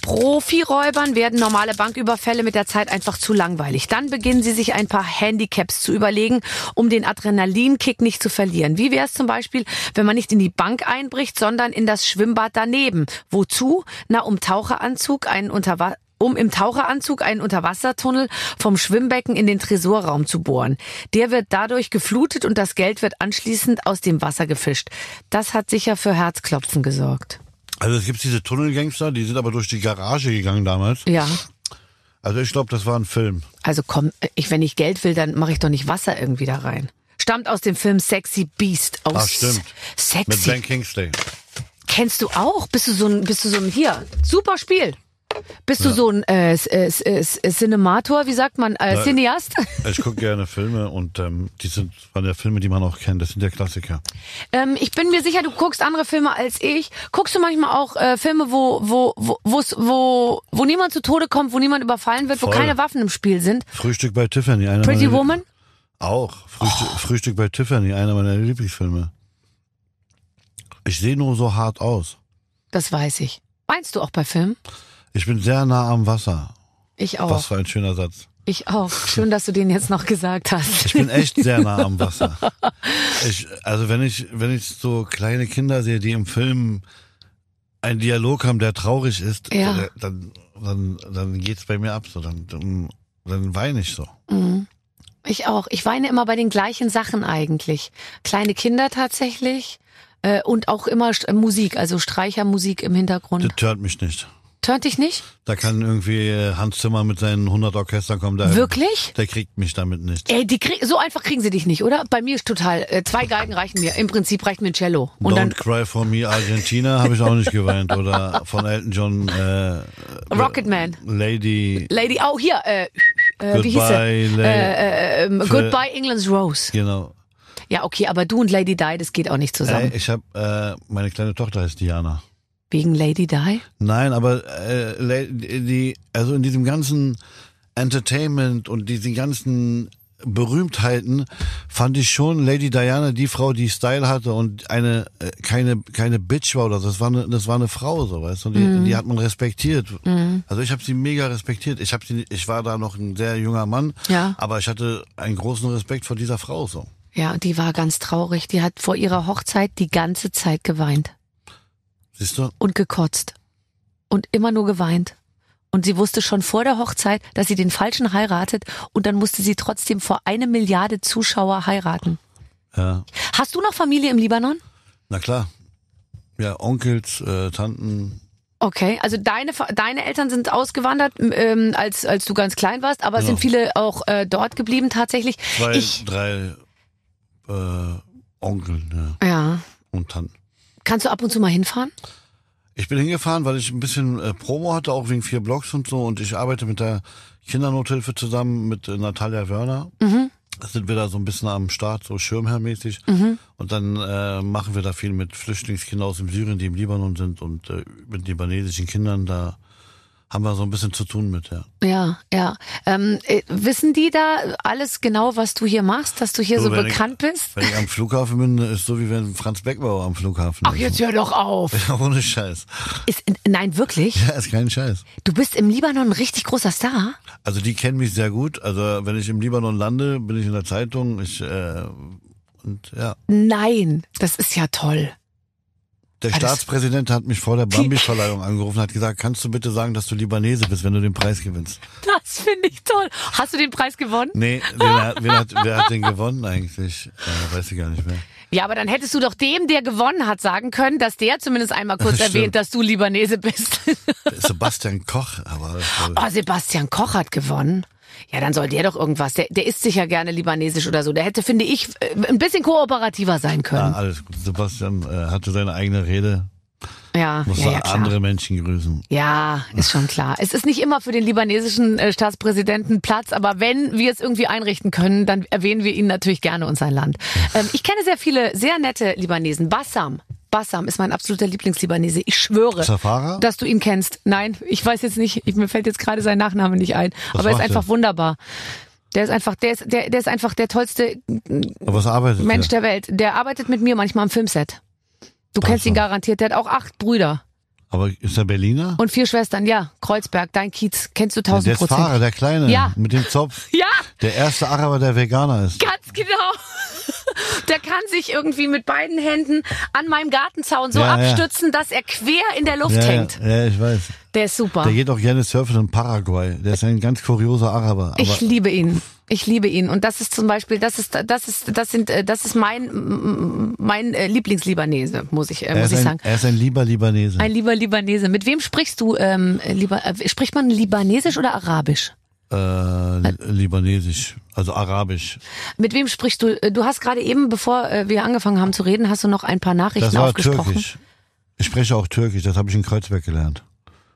Profiräubern werden normale Banküberfälle mit der Zeit einfach zu langweilig. Dann beginnen sie sich ein paar Handicaps zu überlegen, um den Adrenalinkick nicht zu verlieren. Wie wäre es zum Beispiel, wenn man nicht in die Bank einbricht, sondern in das Schwimmbad daneben? Wozu? Na, um Taucheranzug, einen Unterwa um im Taucheranzug einen Unterwassertunnel vom Schwimmbecken in den Tresorraum zu bohren. Der wird dadurch geflutet und das Geld wird anschließend aus dem Wasser gefischt. Das hat sicher für Herzklopfen gesorgt. Also es gibt diese Tunnelgangster, die sind aber durch die Garage gegangen damals. Ja. Also ich glaube, das war ein Film. Also komm, ich, wenn ich Geld will, dann mache ich doch nicht Wasser irgendwie da rein. Stammt aus dem Film Sexy Beast aus. Ach stimmt. Mit Sexy. Ben Kingsley. Kennst du auch? Bist du so ein, bist du so ein hier? Super Spiel. Bist du so ein äh, äh, äh, äh, Cinemator, wie sagt man, äh, Ja. Cineast? <laughs> Ich gucke gerne Filme und ähm, die sind von der Filme, die man auch kennt. Das sind ja Klassiker. ähm, ich bin mir sicher, du guckst andere Filme als ich. Guckst du manchmal auch äh, Filme, wo wo wo wo wo niemand zu Tode kommt, wo niemand überfallen wird, wo Voll. keine Waffen im Spiel sind? Frühstück bei Tiffany. Einer Pretty Woman? Auch. Frühstück, Frühstück bei Tiffany, einer meiner Lieblingsfilme. Ich sehe nur so hart aus. Das weiß ich. Meinst du auch bei Filmen? Ich bin sehr nah am Wasser. Ich auch. Was für ein schöner Satz. Ich auch. Schön, dass du den jetzt noch gesagt hast. Ich bin echt sehr nah am <laughs> Wasser. Ich, also wenn ich, wenn ich so kleine Kinder sehe, die im Film einen Dialog haben, der traurig ist, Ja. dann, dann, dann geht's bei mir ab. So, dann, dann, weine ich so. Mhm. Ich auch. Ich weine immer bei den gleichen Sachen eigentlich. Kleine Kinder tatsächlich. Äh, und auch immer Musik, also Streichermusik im Hintergrund. Das hört mich nicht. Tönt dich nicht? Da kann irgendwie äh, Hans Zimmer mit seinen 100 Orchestern kommen. Der, Wirklich? Der kriegt mich damit nicht. Ey, die krieg, so einfach kriegen sie dich nicht, oder? Bei mir ist total, äh, zwei Geigen reichen mir. Im Prinzip reicht mir ein Cello. Und Don't dann Cry for Me Argentina habe ich auch nicht geweint. Oder von Elton John äh, Rocketman. Lady Lady, oh hier, äh, äh, wie hieß Goodbye, sie? Äh, äh, ähm, Goodbye England's Rose. Genau. Ja, okay, aber du und Lady Di, das geht auch nicht zusammen. Ey, ich habe äh, meine kleine Tochter heißt Diana. Wegen Lady Di? Nein, aber äh, die also in diesem ganzen Entertainment und diesen ganzen Berühmtheiten fand ich schon Lady Diana die Frau, die Style hatte und eine äh, keine keine Bitch war oder so. Das war eine das war eine Frau so, weißt du? Und die, die hat man respektiert. Also ich habe sie mega respektiert. Ich habe sie ich war da noch ein sehr junger Mann, Ja. aber ich hatte einen großen Respekt vor dieser Frau so. Ja, die war ganz traurig. Die hat vor ihrer Hochzeit die ganze Zeit geweint Siehst du? und gekotzt. Und immer nur geweint. Und sie wusste schon vor der Hochzeit, dass sie den Falschen heiratet und dann musste sie trotzdem vor eine Milliarde Zuschauer heiraten. Ja. Hast du noch Familie im Libanon? Na klar. Ja, Onkels, äh, Tanten, Okay, also deine deine Eltern sind ausgewandert, ähm, als als du ganz klein warst, aber es Genau. sind viele auch äh, dort geblieben tatsächlich. zwei, Ich drei äh, Onkel ja, ja, und Tanten. Kannst du ab und zu mal hinfahren? Ich bin hingefahren, weil ich ein bisschen äh, Promo hatte, auch wegen vier Blogs und so. Und ich arbeite mit der Kindernothilfe zusammen mit äh, Natalia Wörner. Mhm. sind wir da so ein bisschen am Start, so schirmherrmäßig. Mhm. Und dann äh, machen wir da viel mit Flüchtlingskindern aus dem Syrien, die im Libanon sind und äh, mit libanesischen Kindern. Da haben wir so ein bisschen zu tun mit, ja. Ja, ja. Ähm, äh, wissen die da alles genau, was du hier machst, dass du hier so, So, bekannt bist? Wenn ich am Flughafen bin, ist so wie wenn Franz Beckenbauer am Flughafen Ach, ist. jetzt hör doch auf. Ja, <laughs> ohne Scheiß. Ist, nein, wirklich? Ja, ist kein Scheiß. Du bist im Libanon ein richtig großer Star? Also die kennen mich sehr gut. Also wenn ich im Libanon lande, bin ich in der Zeitung. Ich äh, und ja. Nein, das ist ja toll. Der Ah, Staatspräsident hat mich vor der Bambi-Verleihung angerufen und hat gesagt, kannst du bitte sagen, dass du Libanese bist, wenn du den Preis gewinnst? Das finde ich toll. Hast du den Preis gewonnen? Nee, wer, hat- wer, hat, wer hat den gewonnen eigentlich? Äh, weiß ich gar nicht mehr. Ja, aber dann hättest du doch dem, der gewonnen hat, sagen können, dass der zumindest einmal kurz <laughs> stimmt. erwähnt, dass du Libanese bist. Sebastian Koch, aber Oh, Sebastian Koch hat gewonnen. Ja, dann soll der doch irgendwas. Der, der isst sicher gerne libanesisch oder so. Der hätte, finde ich, äh, ein bisschen kooperativer sein ja, können. alles gut. Sebastian äh, hatte seine eigene Rede, Ja, muss ja, ja, er andere Menschen grüßen. Ja, ist schon klar. Es ist nicht immer für den libanesischen äh, Staatspräsidenten Platz, aber wenn wir es irgendwie einrichten können, dann erwähnen wir ihn natürlich gerne und sein Land. Ähm, ich kenne sehr viele sehr nette Libanesen. Bassam. Bassam ist mein absoluter Lieblingslibanese. Ich schwöre, Zafara? dass du ihn kennst. Nein, ich weiß jetzt nicht. Ich, mir fällt jetzt gerade sein Nachname nicht ein. Was aber er ist einfach er? wunderbar. Der ist einfach, der ist, der, der ist einfach der tollste arbeitet Mensch er? der Welt. Der arbeitet mit mir manchmal am Filmset. Du kennst ihn Bassam. garantiert. Der hat auch acht Brüder Aber ist er Berliner? und vier Schwestern. Ja, Kreuzberg, dein Kiez. Kennst du der tausend Prozent. Fahrer, der Kleine, Ja. mit dem Zopf. <laughs> Ja, Der erste Araber, der Veganer ist. ganz genau. <laughs> Der kann sich irgendwie mit beiden Händen an meinem Gartenzaun so Ja, ja. abstützen, dass er quer in der Luft Ja, hängt. ja, ja, ich weiß. Der ist super. Der geht auch gerne surfen in Paraguay. Der ist ein ganz kurioser Araber. Aber Ich liebe ihn. Ich liebe ihn. Und das ist zum Beispiel, das ist, das ist, das sind, äh, das ist mein, mein äh, Lieblingslibanese, muss ich, äh, er, muss ich ein, sagen. er ist ein lieber Libanese. Ein lieber Libanese. Mit wem sprichst du, ähm, lieber, äh, spricht man Libanesisch oder Arabisch? äh, li- Libanesisch, also Arabisch. Mit wem sprichst du? Du hast gerade eben, bevor wir angefangen haben zu reden, hast du noch ein paar Nachrichten Das war aufgesprochen. Türkisch. Ich spreche auch Türkisch, das habe ich in Kreuzberg gelernt.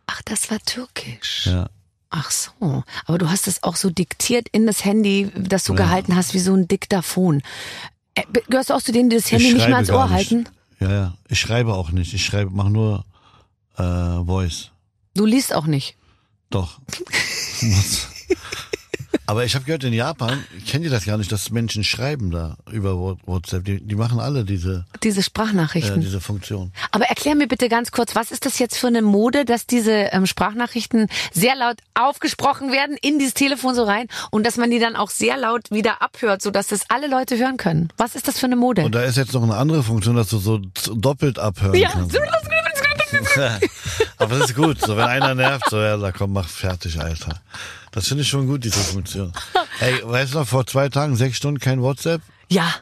Ach, das war türkisch. Ja. Ach so. Aber du hast es auch so diktiert in das Handy, das du Ja. gehalten hast, wie so ein Diktaphon. Äh, Gehörst du auch zu denen, die das Handy nicht mehr ans Ohr halten? Ja, ja. Ich schreibe auch nicht. Ich schreibe, mache nur äh, Voice. Du liest auch nicht. Doch. <laughs> Aber ich habe gehört, in Japan kennen die das gar nicht, dass Menschen schreiben da über Wha- WhatsApp. Die, die machen alle diese, Diese äh, Sprachnachrichten. diese Funktion. Aber erklär mir bitte ganz kurz, was ist das jetzt für eine Mode, dass diese ähm, Sprachnachrichten sehr laut aufgesprochen werden in dieses Telefon so rein und dass man die dann auch sehr laut wieder abhört, sodass das alle Leute hören können? Was ist das für eine Mode? Und da ist jetzt noch eine andere Funktion, dass du so doppelt abhören Ja. kannst. <laughs> Aber das ist gut. So, wenn einer nervt, so, ja, da komm, mach fertig, Alter. Das finde ich schon gut, diese Funktion. Ey, weißt du noch, vor zwei Tagen, sechs Stunden kein WhatsApp? Ja.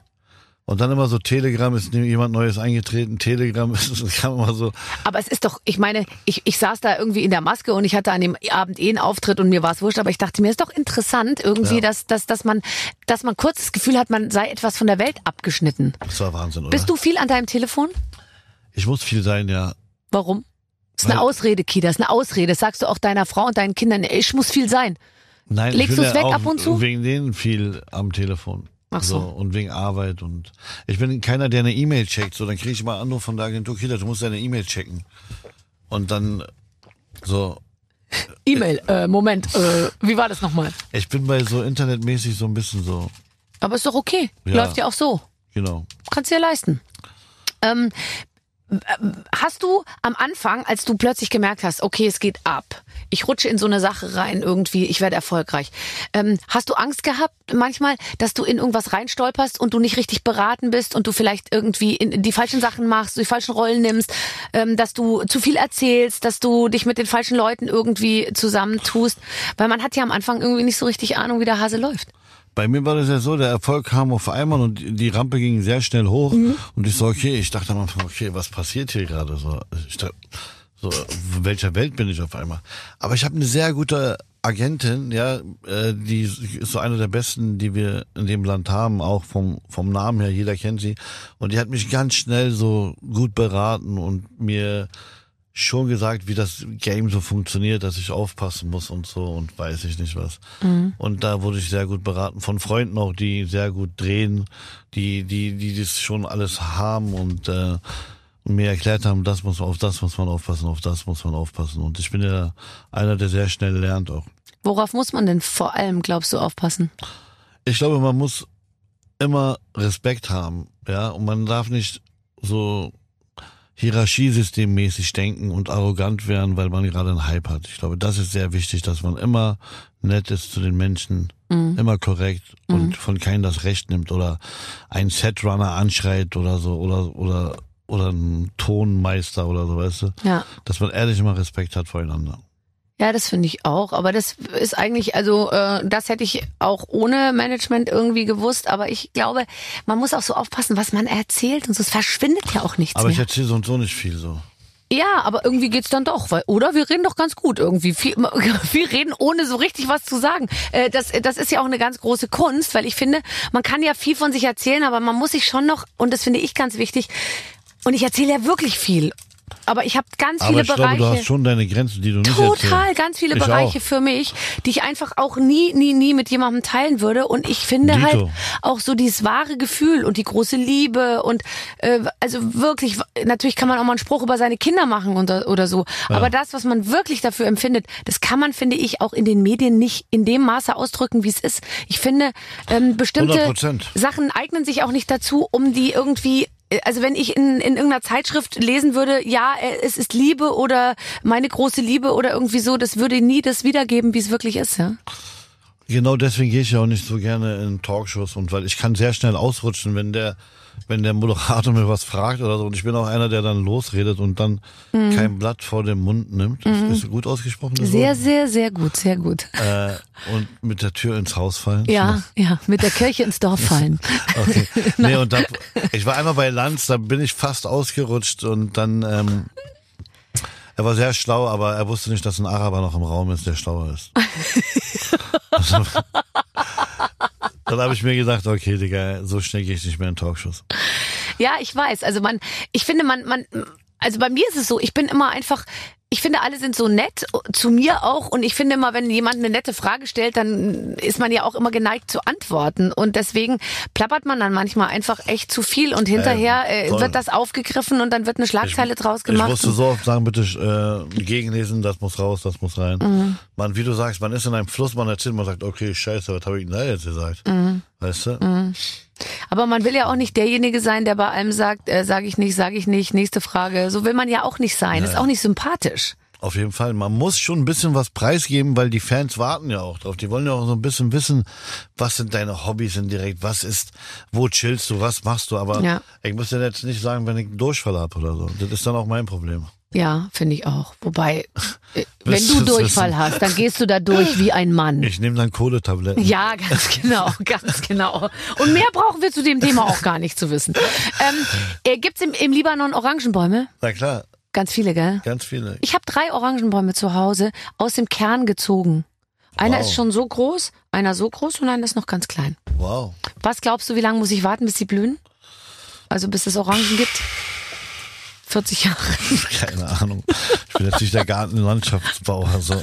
Und dann immer so Telegram, ist jemand Neues eingetreten, Telegram ist, <laughs> kam immer so. Aber es ist doch, ich meine, ich, ich saß da irgendwie in der Maske und ich hatte an dem Abend eh einen Auftritt und mir war es wurscht, aber ich dachte mir, ist doch interessant irgendwie, Ja. dass, dass, dass man, dass man kurz das Gefühl hat, man sei etwas von der Welt abgeschnitten. Das war Wahnsinn, oder? Bist du viel an deinem Telefon? Ich muss viel sein, ja. Warum? Das ist eine Ausrede, Kida, das ist eine Ausrede. Das sagst du auch deiner Frau und deinen Kindern. Ich muss viel sein. Nein, Legst du's ja weg ab und zu? Wegen denen viel am Telefon. Ach so. Und wegen Arbeit und ich bin keiner, der eine E-Mail checkt. So, dann kriege ich mal Anruf von der Agentur, Kida, du musst deine E-Mail checken. Und dann so, E-Mail, äh, Moment, äh, wie war das nochmal? ich bin bei so internetmäßig so ein bisschen so, Aber ist doch okay. Ja. Läuft ja auch so. genau. Kannst dir leisten. Ähm, hast du am Anfang, als du plötzlich gemerkt hast, okay, es geht ab, ich rutsche in so eine Sache rein irgendwie, ich werde erfolgreich, ähm, hast du Angst gehabt manchmal, dass du in irgendwas reinstolperst und du nicht richtig beraten bist und du vielleicht irgendwie in die falschen Sachen machst, die falschen Rollen nimmst, ähm, dass du zu viel erzählst, dass du dich mit den falschen Leuten irgendwie zusammentust, weil man hat ja am Anfang irgendwie nicht so richtig Ahnung, wie der Hase läuft. Bei mir war das ja so, der Erfolg kam auf einmal und die Rampe ging sehr schnell hoch Mhm. und ich so, okay, ich dachte am Anfang, okay, was passiert hier gerade so? Ich dachte, so, in welcher Welt bin ich auf einmal? Aber ich habe eine sehr gute Agentin, ja, äh, die ist so eine der besten, die wir in dem Land haben, auch vom, vom Namen her, jeder kennt sie. Und die hat mich ganz schnell so gut beraten und mir schon gesagt, wie das Game so funktioniert, dass ich aufpassen muss und so und weiß ich nicht was. Mhm. Und da wurde ich sehr gut beraten von Freunden auch, die sehr gut drehen, die die die das schon alles haben und äh, mir erklärt haben, das muss auf das muss man aufpassen, auf das muss man aufpassen. Und ich bin ja einer, der sehr schnell lernt auch. Worauf muss man denn vor allem, glaubst du, aufpassen? Ich glaube, man muss immer Respekt haben, ja, und man darf nicht so hierarchiesystemmäßig denken und arrogant werden, weil man gerade einen Hype hat. Ich glaube, das ist sehr wichtig, dass man immer nett ist zu den Menschen, immer korrekt und von keinem das Recht nimmt oder einen Setrunner anschreit oder so oder oder oder einen Tonmeister oder so, weißt du? Ja. Dass man ehrlich immer Respekt hat voreinander. Ja, das finde ich auch. Aber das ist eigentlich, also äh, das hätte ich auch ohne Management irgendwie gewusst. Aber ich glaube, man muss auch so aufpassen, was man erzählt und so. Es verschwindet ja auch nichts Aber ich mehr. erzähle so und so nicht viel so. Ja, aber irgendwie geht's dann doch, weil oder wir reden doch ganz gut irgendwie. Viel, <laughs> wir reden ohne so richtig was zu sagen. Äh, Das, das ist ja auch eine ganz große Kunst, weil ich finde, man kann ja viel von sich erzählen, aber man muss sich schon noch und das finde ich ganz wichtig. Und ich erzähle ja wirklich viel. Aber ich habe ganz Aber viele ich glaube, Bereiche. du hast schon deine Grenzen, die du nicht Total, erzählst. ganz viele Ich Bereiche auch. für mich, die ich einfach auch nie, nie, nie mit jemandem teilen würde. Und ich finde Dito. halt auch so dieses wahre Gefühl und die große Liebe und äh, also wirklich, natürlich kann man auch mal einen Spruch über seine Kinder machen oder, oder so. Aber das, was man wirklich dafür empfindet, das kann man, finde ich, auch in den Medien nicht in dem Maße ausdrücken, wie es ist. Ich finde, ähm, bestimmte 100%. Sachen eignen sich auch nicht dazu, um die irgendwie also wenn ich in, in irgendeiner Zeitschrift lesen würde, ja, äh, es ist Liebe oder meine große Liebe oder irgendwie so, das würde nie das wiedergeben, wie es wirklich ist, ja. Genau deswegen gehe ich ja auch nicht so gerne in Talkshows und weil ich kann sehr schnell ausrutschen, wenn der, wenn der Moderator <laughs> mir was fragt oder so. Und ich bin auch einer, der dann losredet und dann kein Blatt vor dem Mund nimmt. Das ist gut ausgesprochen. Mhm. Sehr, Wort? sehr, sehr gut, sehr gut. Äh, und mit der Tür ins Haus fallen. Ja, ja, mit der Kirche ins Dorf <laughs> fallen. Okay. <laughs> Nee, und da, ich war einmal bei Lanz, da bin ich fast ausgerutscht und dann, ähm, er war sehr schlau, aber er wusste nicht, dass ein Araber noch im Raum ist, der schlauer ist. <laughs> also, dann habe ich mir gedacht, okay, Digga, so schnell gehe ich nicht mehr in Talkshows. Ja, ich weiß. Also man, ich finde, man, man, also bei mir ist es so, ich bin immer einfach, ich finde, alle sind so nett, zu mir auch. Und ich finde immer, wenn jemand eine nette Frage stellt, dann ist man ja auch immer geneigt zu antworten. Und deswegen plappert man dann manchmal einfach echt zu viel. Und hinterher äh, wird das aufgegriffen und dann wird eine Schlagzeile draus Ich gemacht. musste so oft sagen, bitte äh, gegenlesen, das muss raus, das muss rein. Mhm. Man, wie du sagst, man ist in einem Fluss, man erzählt, man sagt, okay, scheiße, was habe ich denn da jetzt gesagt? Mhm. Weißt du? Aber man will ja auch nicht derjenige sein, der bei allem sagt, äh, sage ich nicht, sage ich nicht, nächste Frage. So will man ja auch nicht sein. Ist auch nicht sympathisch. Auf jeden Fall. Man muss schon ein bisschen was preisgeben, weil die Fans warten ja auch drauf. Die wollen ja auch so ein bisschen wissen, was sind deine Hobbys indirekt, was ist, wo chillst du, was machst du. Aber Ja. ich muss dir jetzt nicht sagen, wenn ich einen Durchfall hab oder so. Das ist dann auch mein Problem. Ja, finde ich auch. Wobei, äh, <laughs> wenn du Durchfall wissen? hast, dann gehst du da durch wie ein Mann. Ich nehme dann Kohletabletten. Ja, ganz genau, <laughs> ganz genau. Und mehr brauchen wir zu dem Thema auch gar nicht zu wissen. Ähm, äh, gibt's im, im Libanon Orangenbäume? Na klar, Ganz viele, gell? ganz viele. Ich habe drei Orangenbäume zu Hause aus dem Kern gezogen. Einer Wow. ist schon so groß, einer so groß und einer ist noch ganz klein. Wow. Was glaubst du, wie lange muss ich warten, bis sie blühen? Also bis es Orangen gibt? 40 Jahre. Keine Ahnung. Ich bin nicht der Gartenlandschaftsbauer. So.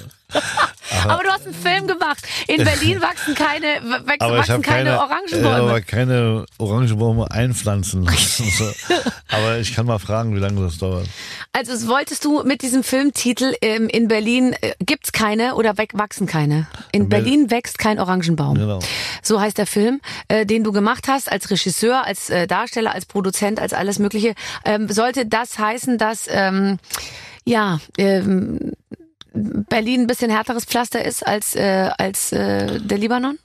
Aber du hast einen Film gemacht. In <laughs> Berlin wachsen keine, wachsen, Aber ich wachsen keine, keine, äh, Orangenbäume. aber keine Orangenbäume einpflanzen. <laughs> Aber ich kann mal fragen, wie lange das dauert. Also es wolltest du mit diesem Filmtitel ähm, in Berlin äh, gibt's keine oder wachsen keine. In Ber- Berlin wächst kein Orangenbaum. Genau. So heißt der Film, äh, den du gemacht hast als Regisseur, als äh, Darsteller, als Produzent, als alles Mögliche. Ähm, sollte das heißen, dass ähm, ja ähm, Berlin ein bisschen härteres Pflaster ist als äh, als äh, der Libanon?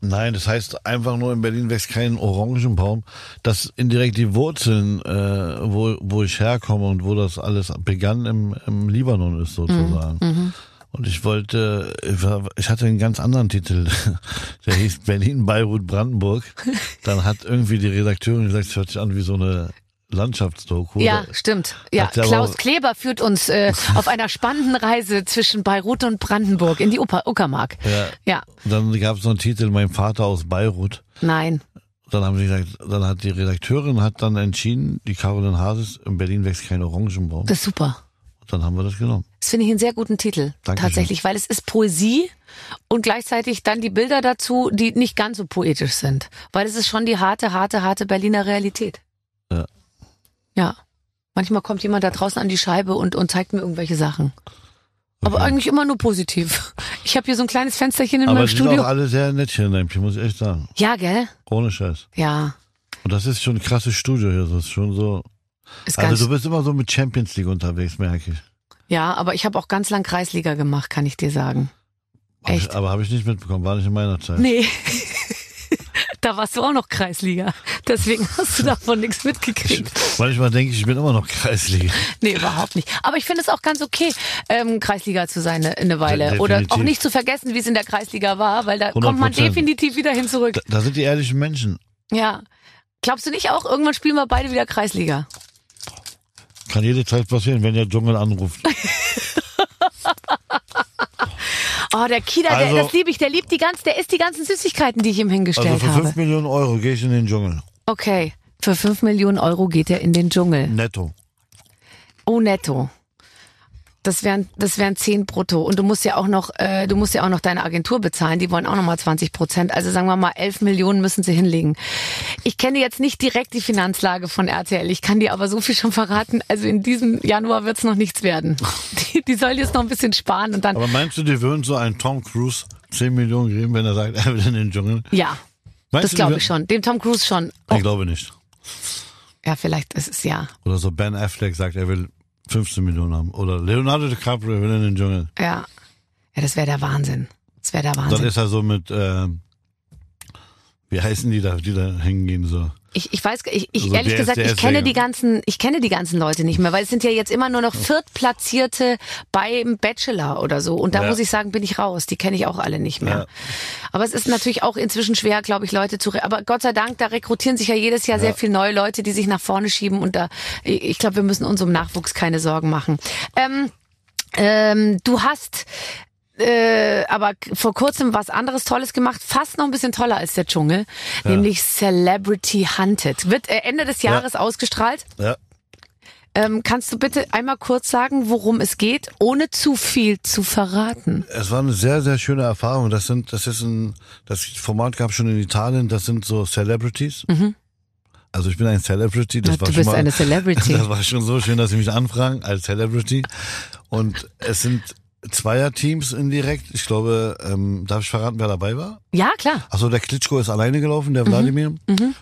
Nein, das heißt einfach nur in Berlin wächst kein Orangenbaum. Das indirekt die Wurzeln, äh, wo, wo ich herkomme und wo das alles begann im, im Libanon ist sozusagen. Und ich wollte, ich war- ich hatte einen ganz anderen Titel, <laughs> der hieß Berlin, Beirut, Brandenburg. <laughs> Dann hat irgendwie die Redakteurin gesagt, es hört sich an wie so eine Landschaftsdoku. Ja, stimmt. Ja, Klaus Kleber führt uns äh, <laughs> auf einer spannenden Reise zwischen Beirut und Brandenburg in die Uckermark. Ja. Ja, Dann gab es so einen Titel, mein Vater aus Beirut. nein. Dann haben sie gesagt, dann hat die Redakteurin hat dann entschieden, die Caroline Hases, in Berlin wächst kein Orangenbaum. Das ist super. dann haben wir das genommen. Das finde ich einen sehr guten Titel. Dankeschön. Tatsächlich, weil es ist Poesie und gleichzeitig dann die Bilder dazu, die nicht ganz so poetisch sind. Weil es ist schon die harte, harte, harte Berliner Realität. Ja. Ja. Manchmal kommt jemand da draußen an die Scheibe und, und zeigt mir irgendwelche Sachen. Aber Okay. eigentlich immer nur positiv. Ich habe hier so ein kleines Fensterchen in Aber meinem die sind Studio. auch alle sehr nett hier in Leipzig, muss ich echt sagen. Ja, gell? Ohne Scheiß. Ja. Und das ist schon ein krasses Studio hier. Das ist schon so. Ist Also du bist immer so mit Champions League unterwegs, merke ich. ja, aber ich habe auch ganz lang Kreisliga gemacht, kann ich dir sagen. Echt? Aber habe ich nicht mitbekommen, war nicht in meiner Zeit. Nee. Da warst du auch noch Kreisliga. Deswegen hast du davon nichts mitgekriegt. Manchmal denke ich, ich bin immer noch Kreisliga. Nee, überhaupt nicht. Aber ich finde es auch ganz okay, ähm, Kreisliga zu sein eine, eine Weile. De- Oder definitiv. auch nicht zu vergessen, wie es in der Kreisliga war, weil da kommt man 100%. definitiv wieder hin zurück. Da, da sind die ehrlichen Menschen. Ja. Glaubst du nicht auch, irgendwann spielen wir beide wieder Kreisliga? Kann jede Zeit passieren, wenn der Dschungel anruft. <laughs> Oh, der Kida, Also- der, das liebe ich, der liebt die ganz, der isst die ganzen Süßigkeiten, die ich ihm Also hingestellt für habe. 5 Millionen Euro gehe ich in den Dschungel. Okay. Für 5 Millionen Euro geht er in den Dschungel. Netto. Oh, netto. Das wären, das wären 10 brutto. Und du musst ja auch noch, äh, du musst ja auch noch deine Agentur bezahlen. Die wollen auch noch mal 20 Prozent. Also sagen wir mal, 11 Millionen müssen sie hinlegen. Ich kenne jetzt nicht direkt die Finanzlage von RTL. Ich kann dir aber so viel schon verraten. Also in diesem Januar wird's noch nichts werden. <laughs> Die, die sollen jetzt noch ein bisschen sparen und dann, Aber meinst du, die würden so einen Tom Cruise 10 Millionen geben, wenn er sagt, er will in den Dschungel? ja, Meinst das glaube ich schon. Dem Tom Cruise schon. Oh, Ich glaube nicht. ja, vielleicht ist es ja. Oder so Ben Affleck sagt, er will 15 Millionen haben. Oder Leonardo DiCaprio will in den Dschungel. Ja. Ja, das wäre der Wahnsinn. Das wäre der Dann Wahnsinn. ist er so mit, ähm, wie heißen die da, die da hingehen so? Ich, ich weiß, ich, ich Also ehrlich gesagt, ich kenne die ganzen, ich kenne die ganzen Leute nicht mehr, weil es sind ja jetzt immer nur noch Viertplatzierte beim Bachelor oder so. Und da Ja. muss ich sagen, bin ich raus. Die kenne ich auch alle nicht mehr. Ja. Aber es ist natürlich auch inzwischen schwer, glaube ich, Leute zu. Aber Gott sei Dank, da rekrutieren sich ja jedes Jahr sehr viele neue Leute, die sich nach vorne schieben. Und da, ich glaube, wir müssen unserem Nachwuchs keine Sorgen machen. Ähm, ähm, du hast äh, aber vor kurzem was anderes Tolles gemacht, fast noch ein bisschen toller als der Dschungel, nämlich Celebrity Hunted. Wird äh, Ende des Jahres ausgestrahlt. Ja. Ähm, kannst du bitte einmal kurz sagen, worum es geht, ohne zu viel zu verraten? Es war eine sehr, sehr schöne Erfahrung. Das sind, das ist ein, das Format gab schon in Italien, das sind so Celebrities. Also ich bin ein Celebrity, das Ja, war du schon bist mal, eine <laughs> Celebrity. Das war schon so schön, dass sie mich anfragen als Celebrity. Und es sind Zweierteams indirekt. Ich glaube, ähm, darf ich verraten, wer dabei war? Ja, klar. Achso, der Klitschko ist alleine gelaufen, Mhm. der Wladimir.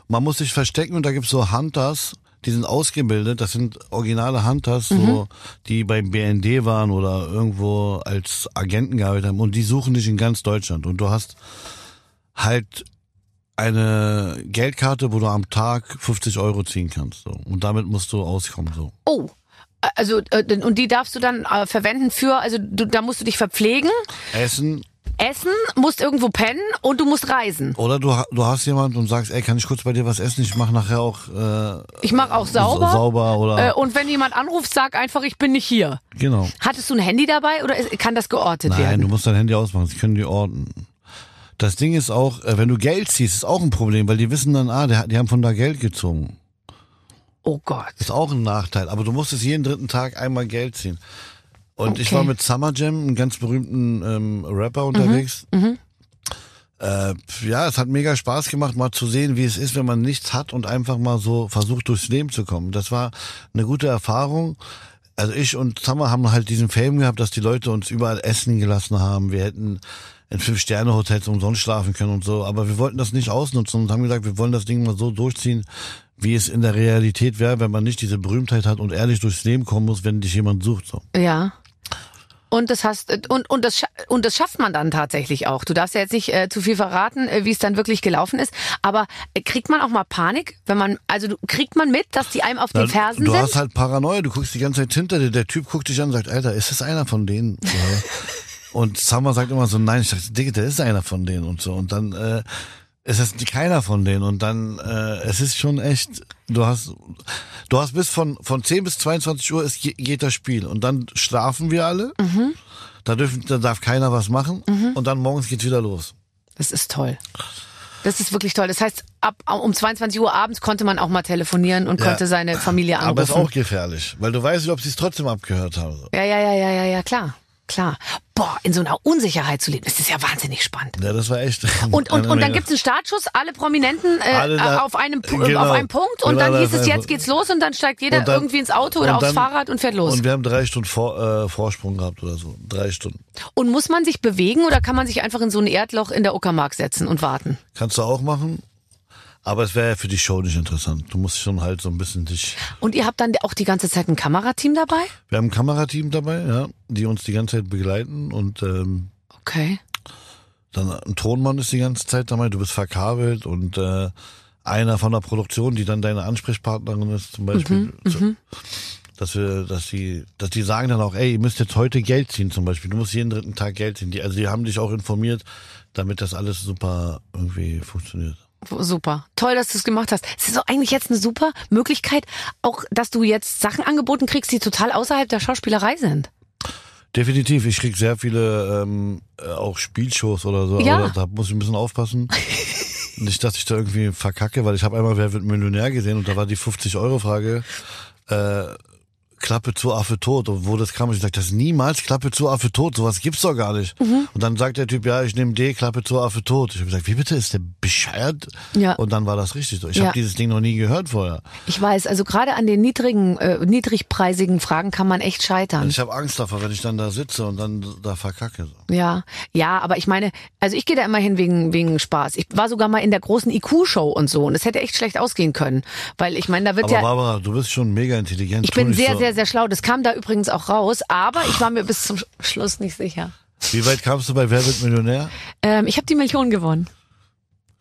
Man muss sich verstecken und da gibt's so Hunters, die sind ausgebildet, das sind originale Hunters, Mhm. so, die beim BND waren oder irgendwo als Agenten gearbeitet haben und die suchen dich in ganz Deutschland und du hast halt eine Geldkarte, wo du am Tag 50 Euro ziehen kannst. So. Und damit musst du auskommen. So. Oh. Also, äh, und die darfst du dann äh, verwenden für, also du, da musst du dich verpflegen, Essen essen, musst irgendwo pennen und du musst reisen. oder du, du hast jemand und sagst, ey, kann ich kurz bei dir was essen? Ich mache nachher auch äh, Ich mache auch sauber. sauber oder Äh, und wenn jemand anruft, sag einfach, ich bin nicht hier. genau. Hattest du ein Handy dabei oder kann das geortet Nein, werden? du musst dein Handy ausmachen, sie können die orten. Das Ding ist auch, äh, wenn du Geld ziehst, ist auch ein Problem, weil die wissen dann, ah, die haben von da Geld gezogen. Oh Gott. Ist auch ein Nachteil, aber du musstest jeden dritten Tag einmal Geld ziehen. Und ich Okay. war mit Summer Jam, einem ganz berühmten ähm, Rapper unterwegs. Äh, ja, es hat mega Spaß gemacht, mal zu sehen, wie es ist, wenn man nichts hat und einfach mal so versucht, durchs Leben zu kommen. Das war eine gute Erfahrung. Also ich und Summer haben halt diesen Fame gehabt, dass die Leute uns überall essen gelassen haben. Wir hätten in Fünf-Sterne-Hotels umsonst schlafen können und so. Aber wir wollten das nicht ausnutzen und haben gesagt, wir wollen das Ding mal so durchziehen, wie es in der Realität wäre, wenn man nicht diese Berühmtheit hat und ehrlich durchs Leben kommen muss, wenn dich jemand sucht. So. Ja. Und das hast und und das und das schafft man dann tatsächlich auch. Du darfst ja jetzt nicht äh, zu viel verraten, äh, wie es dann wirklich gelaufen ist. Aber äh, kriegt man auch mal Panik, wenn man also du, kriegt man mit, dass die einem auf den Na, Fersen du sind? hast halt Paranoia, du guckst die ganze Zeit hinter dir, der Typ guckt dich an und sagt, Alter, ist das einer von denen? <laughs> Und Summer sagt immer so, nein, ich dachte, Digga, der ist einer von denen und so. Und dann äh, ist es keiner von denen. Und dann, äh, es ist schon echt, du hast, du hast bis von, von 10 bis 22 Uhr ist, je- geht das Spiel. Und dann schlafen wir alle. Mhm. Da, dürfen, da darf keiner was machen. Und dann morgens geht's wieder los. Das ist toll. Das ist wirklich toll. Das heißt, ab um 22 Uhr abends konnte man auch mal telefonieren und Ja. konnte seine Familie anrufen. Aber ist auch gefährlich, weil du weißt nicht, ob sie es trotzdem abgehört haben. ja, ja, ja, ja, ja, ja, klar. Klar. Boah, in so einer Unsicherheit zu leben, das ist ja wahnsinnig spannend. Ja, das war echt. <laughs> Und, und, und dann gibt's einen Startschuss, alle Prominenten äh, Alle da- auf, einem, genau. auf einem Punkt und Genau, dann da hieß es, jetzt geht's los und dann steigt jeder Und dann- irgendwie ins Auto oder und aufs dann- Fahrrad und fährt los. Und wir haben drei Stunden vor, äh, Vorsprung gehabt oder so. Drei Stunden. Und muss man sich bewegen oder kann man sich einfach in so ein Erdloch in der Uckermark setzen und warten? Kannst du auch machen. Aber es wäre ja für die Show nicht interessant. Du musst schon halt so ein bisschen dich. Und ihr habt dann auch die ganze Zeit ein Kamerateam dabei? Wir haben ein Kamerateam dabei, ja, die uns die ganze Zeit begleiten und ähm, Okay. dann ein Tonmann ist die ganze Zeit dabei. Du bist verkabelt und äh, einer von der Produktion, die dann deine Ansprechpartnerin ist, zum Beispiel. so, dass wir, dass die, dass die sagen dann auch, ey, ihr müsst jetzt heute Geld ziehen, zum Beispiel. Du musst jeden dritten Tag Geld ziehen. Die, also die haben dich auch informiert, damit das alles super irgendwie funktioniert. Super. Toll, dass du es gemacht hast. Es ist doch eigentlich jetzt eine super Möglichkeit, auch, dass du jetzt Sachen angeboten kriegst, die total außerhalb der Schauspielerei sind. Definitiv. Ich krieg sehr viele ähm, äh, auch Spielshows oder so. Ja. Aber da muss ich ein bisschen aufpassen. <laughs> Nicht, dass ich da irgendwie verkacke, weil ich habe einmal Wer wird Millionär gesehen und da war die 50-Euro-Frage, äh, Klappe zu, Affe tot. Und wo das kam, ich gesagt, das ist niemals Klappe zu, Affe tot. Sowas gibt's doch gar nicht. Mhm. Und dann sagt der Typ, ja, ich nehme D, Klappe zu, Affe tot. Ich habe gesagt, wie bitte, ist der bescheuert? Ja. Und dann war das richtig so. Ich Ja. habe dieses Ding noch nie gehört vorher. Ich weiß, also gerade an den niedrigen, äh, niedrigpreisigen Fragen kann man echt scheitern. Ich habe Angst davor, wenn ich dann da sitze und dann da verkacke. So. Ja, ja, aber ich meine, also ich gehe da immer hin wegen wegen Spaß. Ich war sogar mal in der großen IQ-Show und so und es hätte echt schlecht ausgehen können, weil ich meine, da wird Aber ja Barbara, du bist schon mega intelligent. ich bin sehr so. sehr sehr schlau. Das kam da übrigens auch raus, aber ich war mir bis zum Schluss nicht sicher. Wie weit kamst du bei Wer wird Millionär? Ähm, ich habe die Million gewonnen.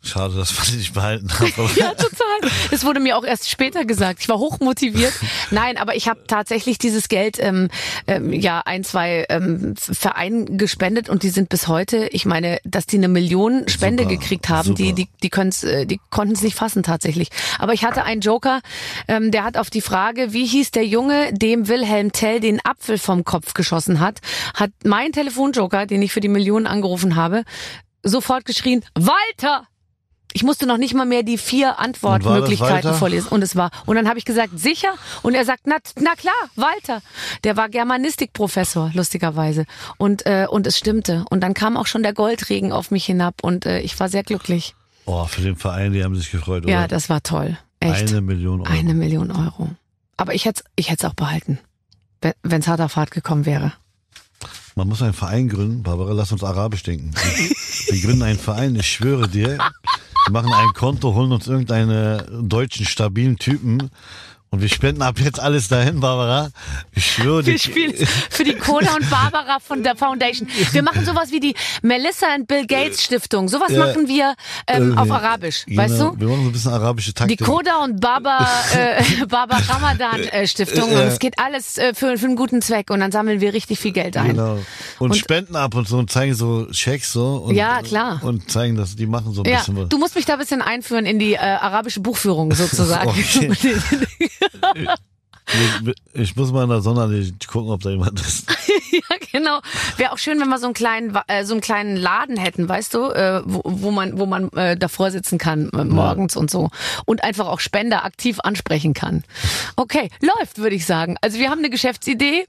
Schade, dass man die nicht behalten hat. <laughs> Ja, total. Das wurde mir auch erst später gesagt. Ich war hochmotiviert. Nein, aber ich habe tatsächlich dieses Geld ähm, ähm, ja ein, zwei ähm, Vereinen gespendet und die sind bis heute, ich meine, dass die eine Million Spende Super, gekriegt haben, die, super. die, die, können's, äh, die konnten es nicht fassen tatsächlich. Aber ich hatte einen Joker, ähm, der hat auf die Frage, wie hieß der Junge, dem Wilhelm Tell den Apfel vom Kopf geschossen hat, hat mein Telefonjoker, den ich für die Millionen angerufen habe, sofort geschrien, Walter! Ich musste noch nicht mal mehr die vier Antwortmöglichkeiten vorlesen. Und es war. Und dann habe ich gesagt, sicher? Und er sagt, na, na klar, Walter. Der war Germanistikprofessor, lustigerweise. Und, äh, und es stimmte. Und dann kam auch schon der Goldregen auf mich hinab und äh, ich war sehr glücklich. Oh, für den Verein, die haben sich gefreut, oder? Ja, das war toll. Echt. Eine Million Euro. Eine Million Euro. Aber ich hätte ich hätte es auch behalten, wenn es harter Fahrt gekommen wäre. Man muss einen Verein gründen. Barbara, lass uns Arabisch denken. Wir gründen einen Verein, ich schwöre dir. Machen ein Konto, holen uns irgendeinen deutschen, stabilen Typen und wir spenden ab jetzt alles dahin, Barbara. Ich schwöre. Wir spielen für die Cola und Barbara von der Foundation. Wir machen sowas wie die Melissa and Bill Gates Stiftung. Sowas Ja. machen wir ähm, auf Irgendwie. Arabisch, Genau, weißt du? Wir machen so ein bisschen arabische Die Taktik. Koda und Baba, äh, <laughs> Baba Ramadan äh, Stiftung. Und es geht alles äh, für, für einen guten Zweck. Und dann sammeln wir richtig viel Geld ein. Genau. Und, Und- spenden ab und so und zeigen so Checks so. Und, Ja, klar. Und zeigen, dass die machen so ein Ja, bisschen was. du musst mich da ein bisschen einführen in die äh, arabische Buchführung sozusagen. <laughs> Okay. <laughs> Ich, ich muss mal in der Sonne gucken, ob da jemand ist. <laughs> ja, genau. Wäre auch schön, wenn wir so einen kleinen, äh, so einen kleinen Laden hätten, weißt du, äh, wo, wo man, wo man äh, davor sitzen kann äh, morgens und so und einfach auch Spender aktiv ansprechen kann. Okay, läuft, würde ich sagen. Also wir haben eine Geschäftsidee.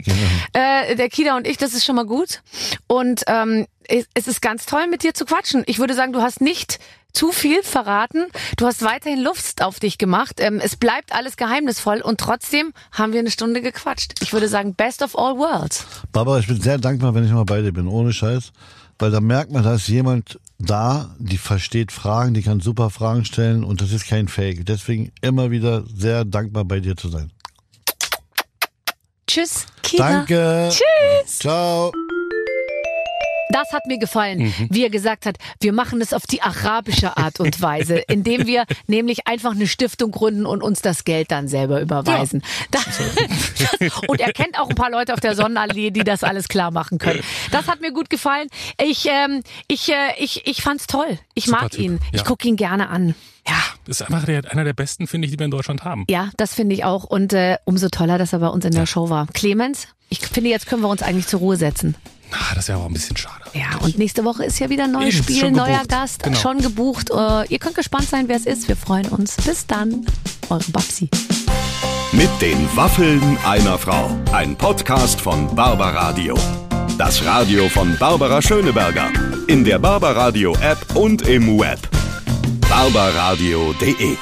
Äh, der Kida und ich, das ist schon mal gut. Und ähm, es ist ganz toll, mit dir zu quatschen. Ich würde sagen, du hast nicht zu viel verraten. Du hast weiterhin Luft auf dich gemacht. Ähm, es bleibt alles geheimnisvoll und trotzdem haben wir eine Stunde gequatscht. Ich würde sagen, best of all worlds. Barbara, ich bin sehr dankbar, wenn ich mal bei dir bin, ohne Scheiß. Weil da merkt man, da ist jemand da, die versteht Fragen, die kann super Fragen stellen und das ist kein Fake. Deswegen immer wieder sehr dankbar bei dir zu sein. Tschüss, Kida. Danke. Tschüss. Ciao. Das hat mir gefallen, wie er gesagt hat, wir machen es auf die arabische Art und <laughs> Weise, indem wir nämlich einfach eine Stiftung gründen und uns das Geld dann selber überweisen. Da, <laughs> und er kennt auch ein paar Leute auf der Sonnenallee, die das alles klar machen können. Das hat mir gut gefallen. Ich, ähm, ich, äh, ich, ich fand's toll. Ich Super mag Typ, ihn. Ich ja. gucke ihn gerne an. Ja. Das ist einfach der, einer der besten, finde ich, die wir in Deutschland haben. Ja, das finde ich auch. Und äh, umso toller, dass er bei uns in der Show war. Clemens, ich finde, jetzt können wir uns eigentlich zur Ruhe setzen. Ah, das ja auch ein bisschen schade. Ja, und nächste Woche ist ja wieder ein neues Eben, Spiel, schon neuer gebucht. Gast, Genau. schon gebucht. Äh, ihr könnt gespannt sein, wer es ist. Wir freuen uns. Bis dann, eure Babsi. Mit den Waffeln einer Frau. Ein Podcast von Barbaradio. Das Radio von Barbara Schöneberger. In der Barbaradio App und im Web. barbaradio.de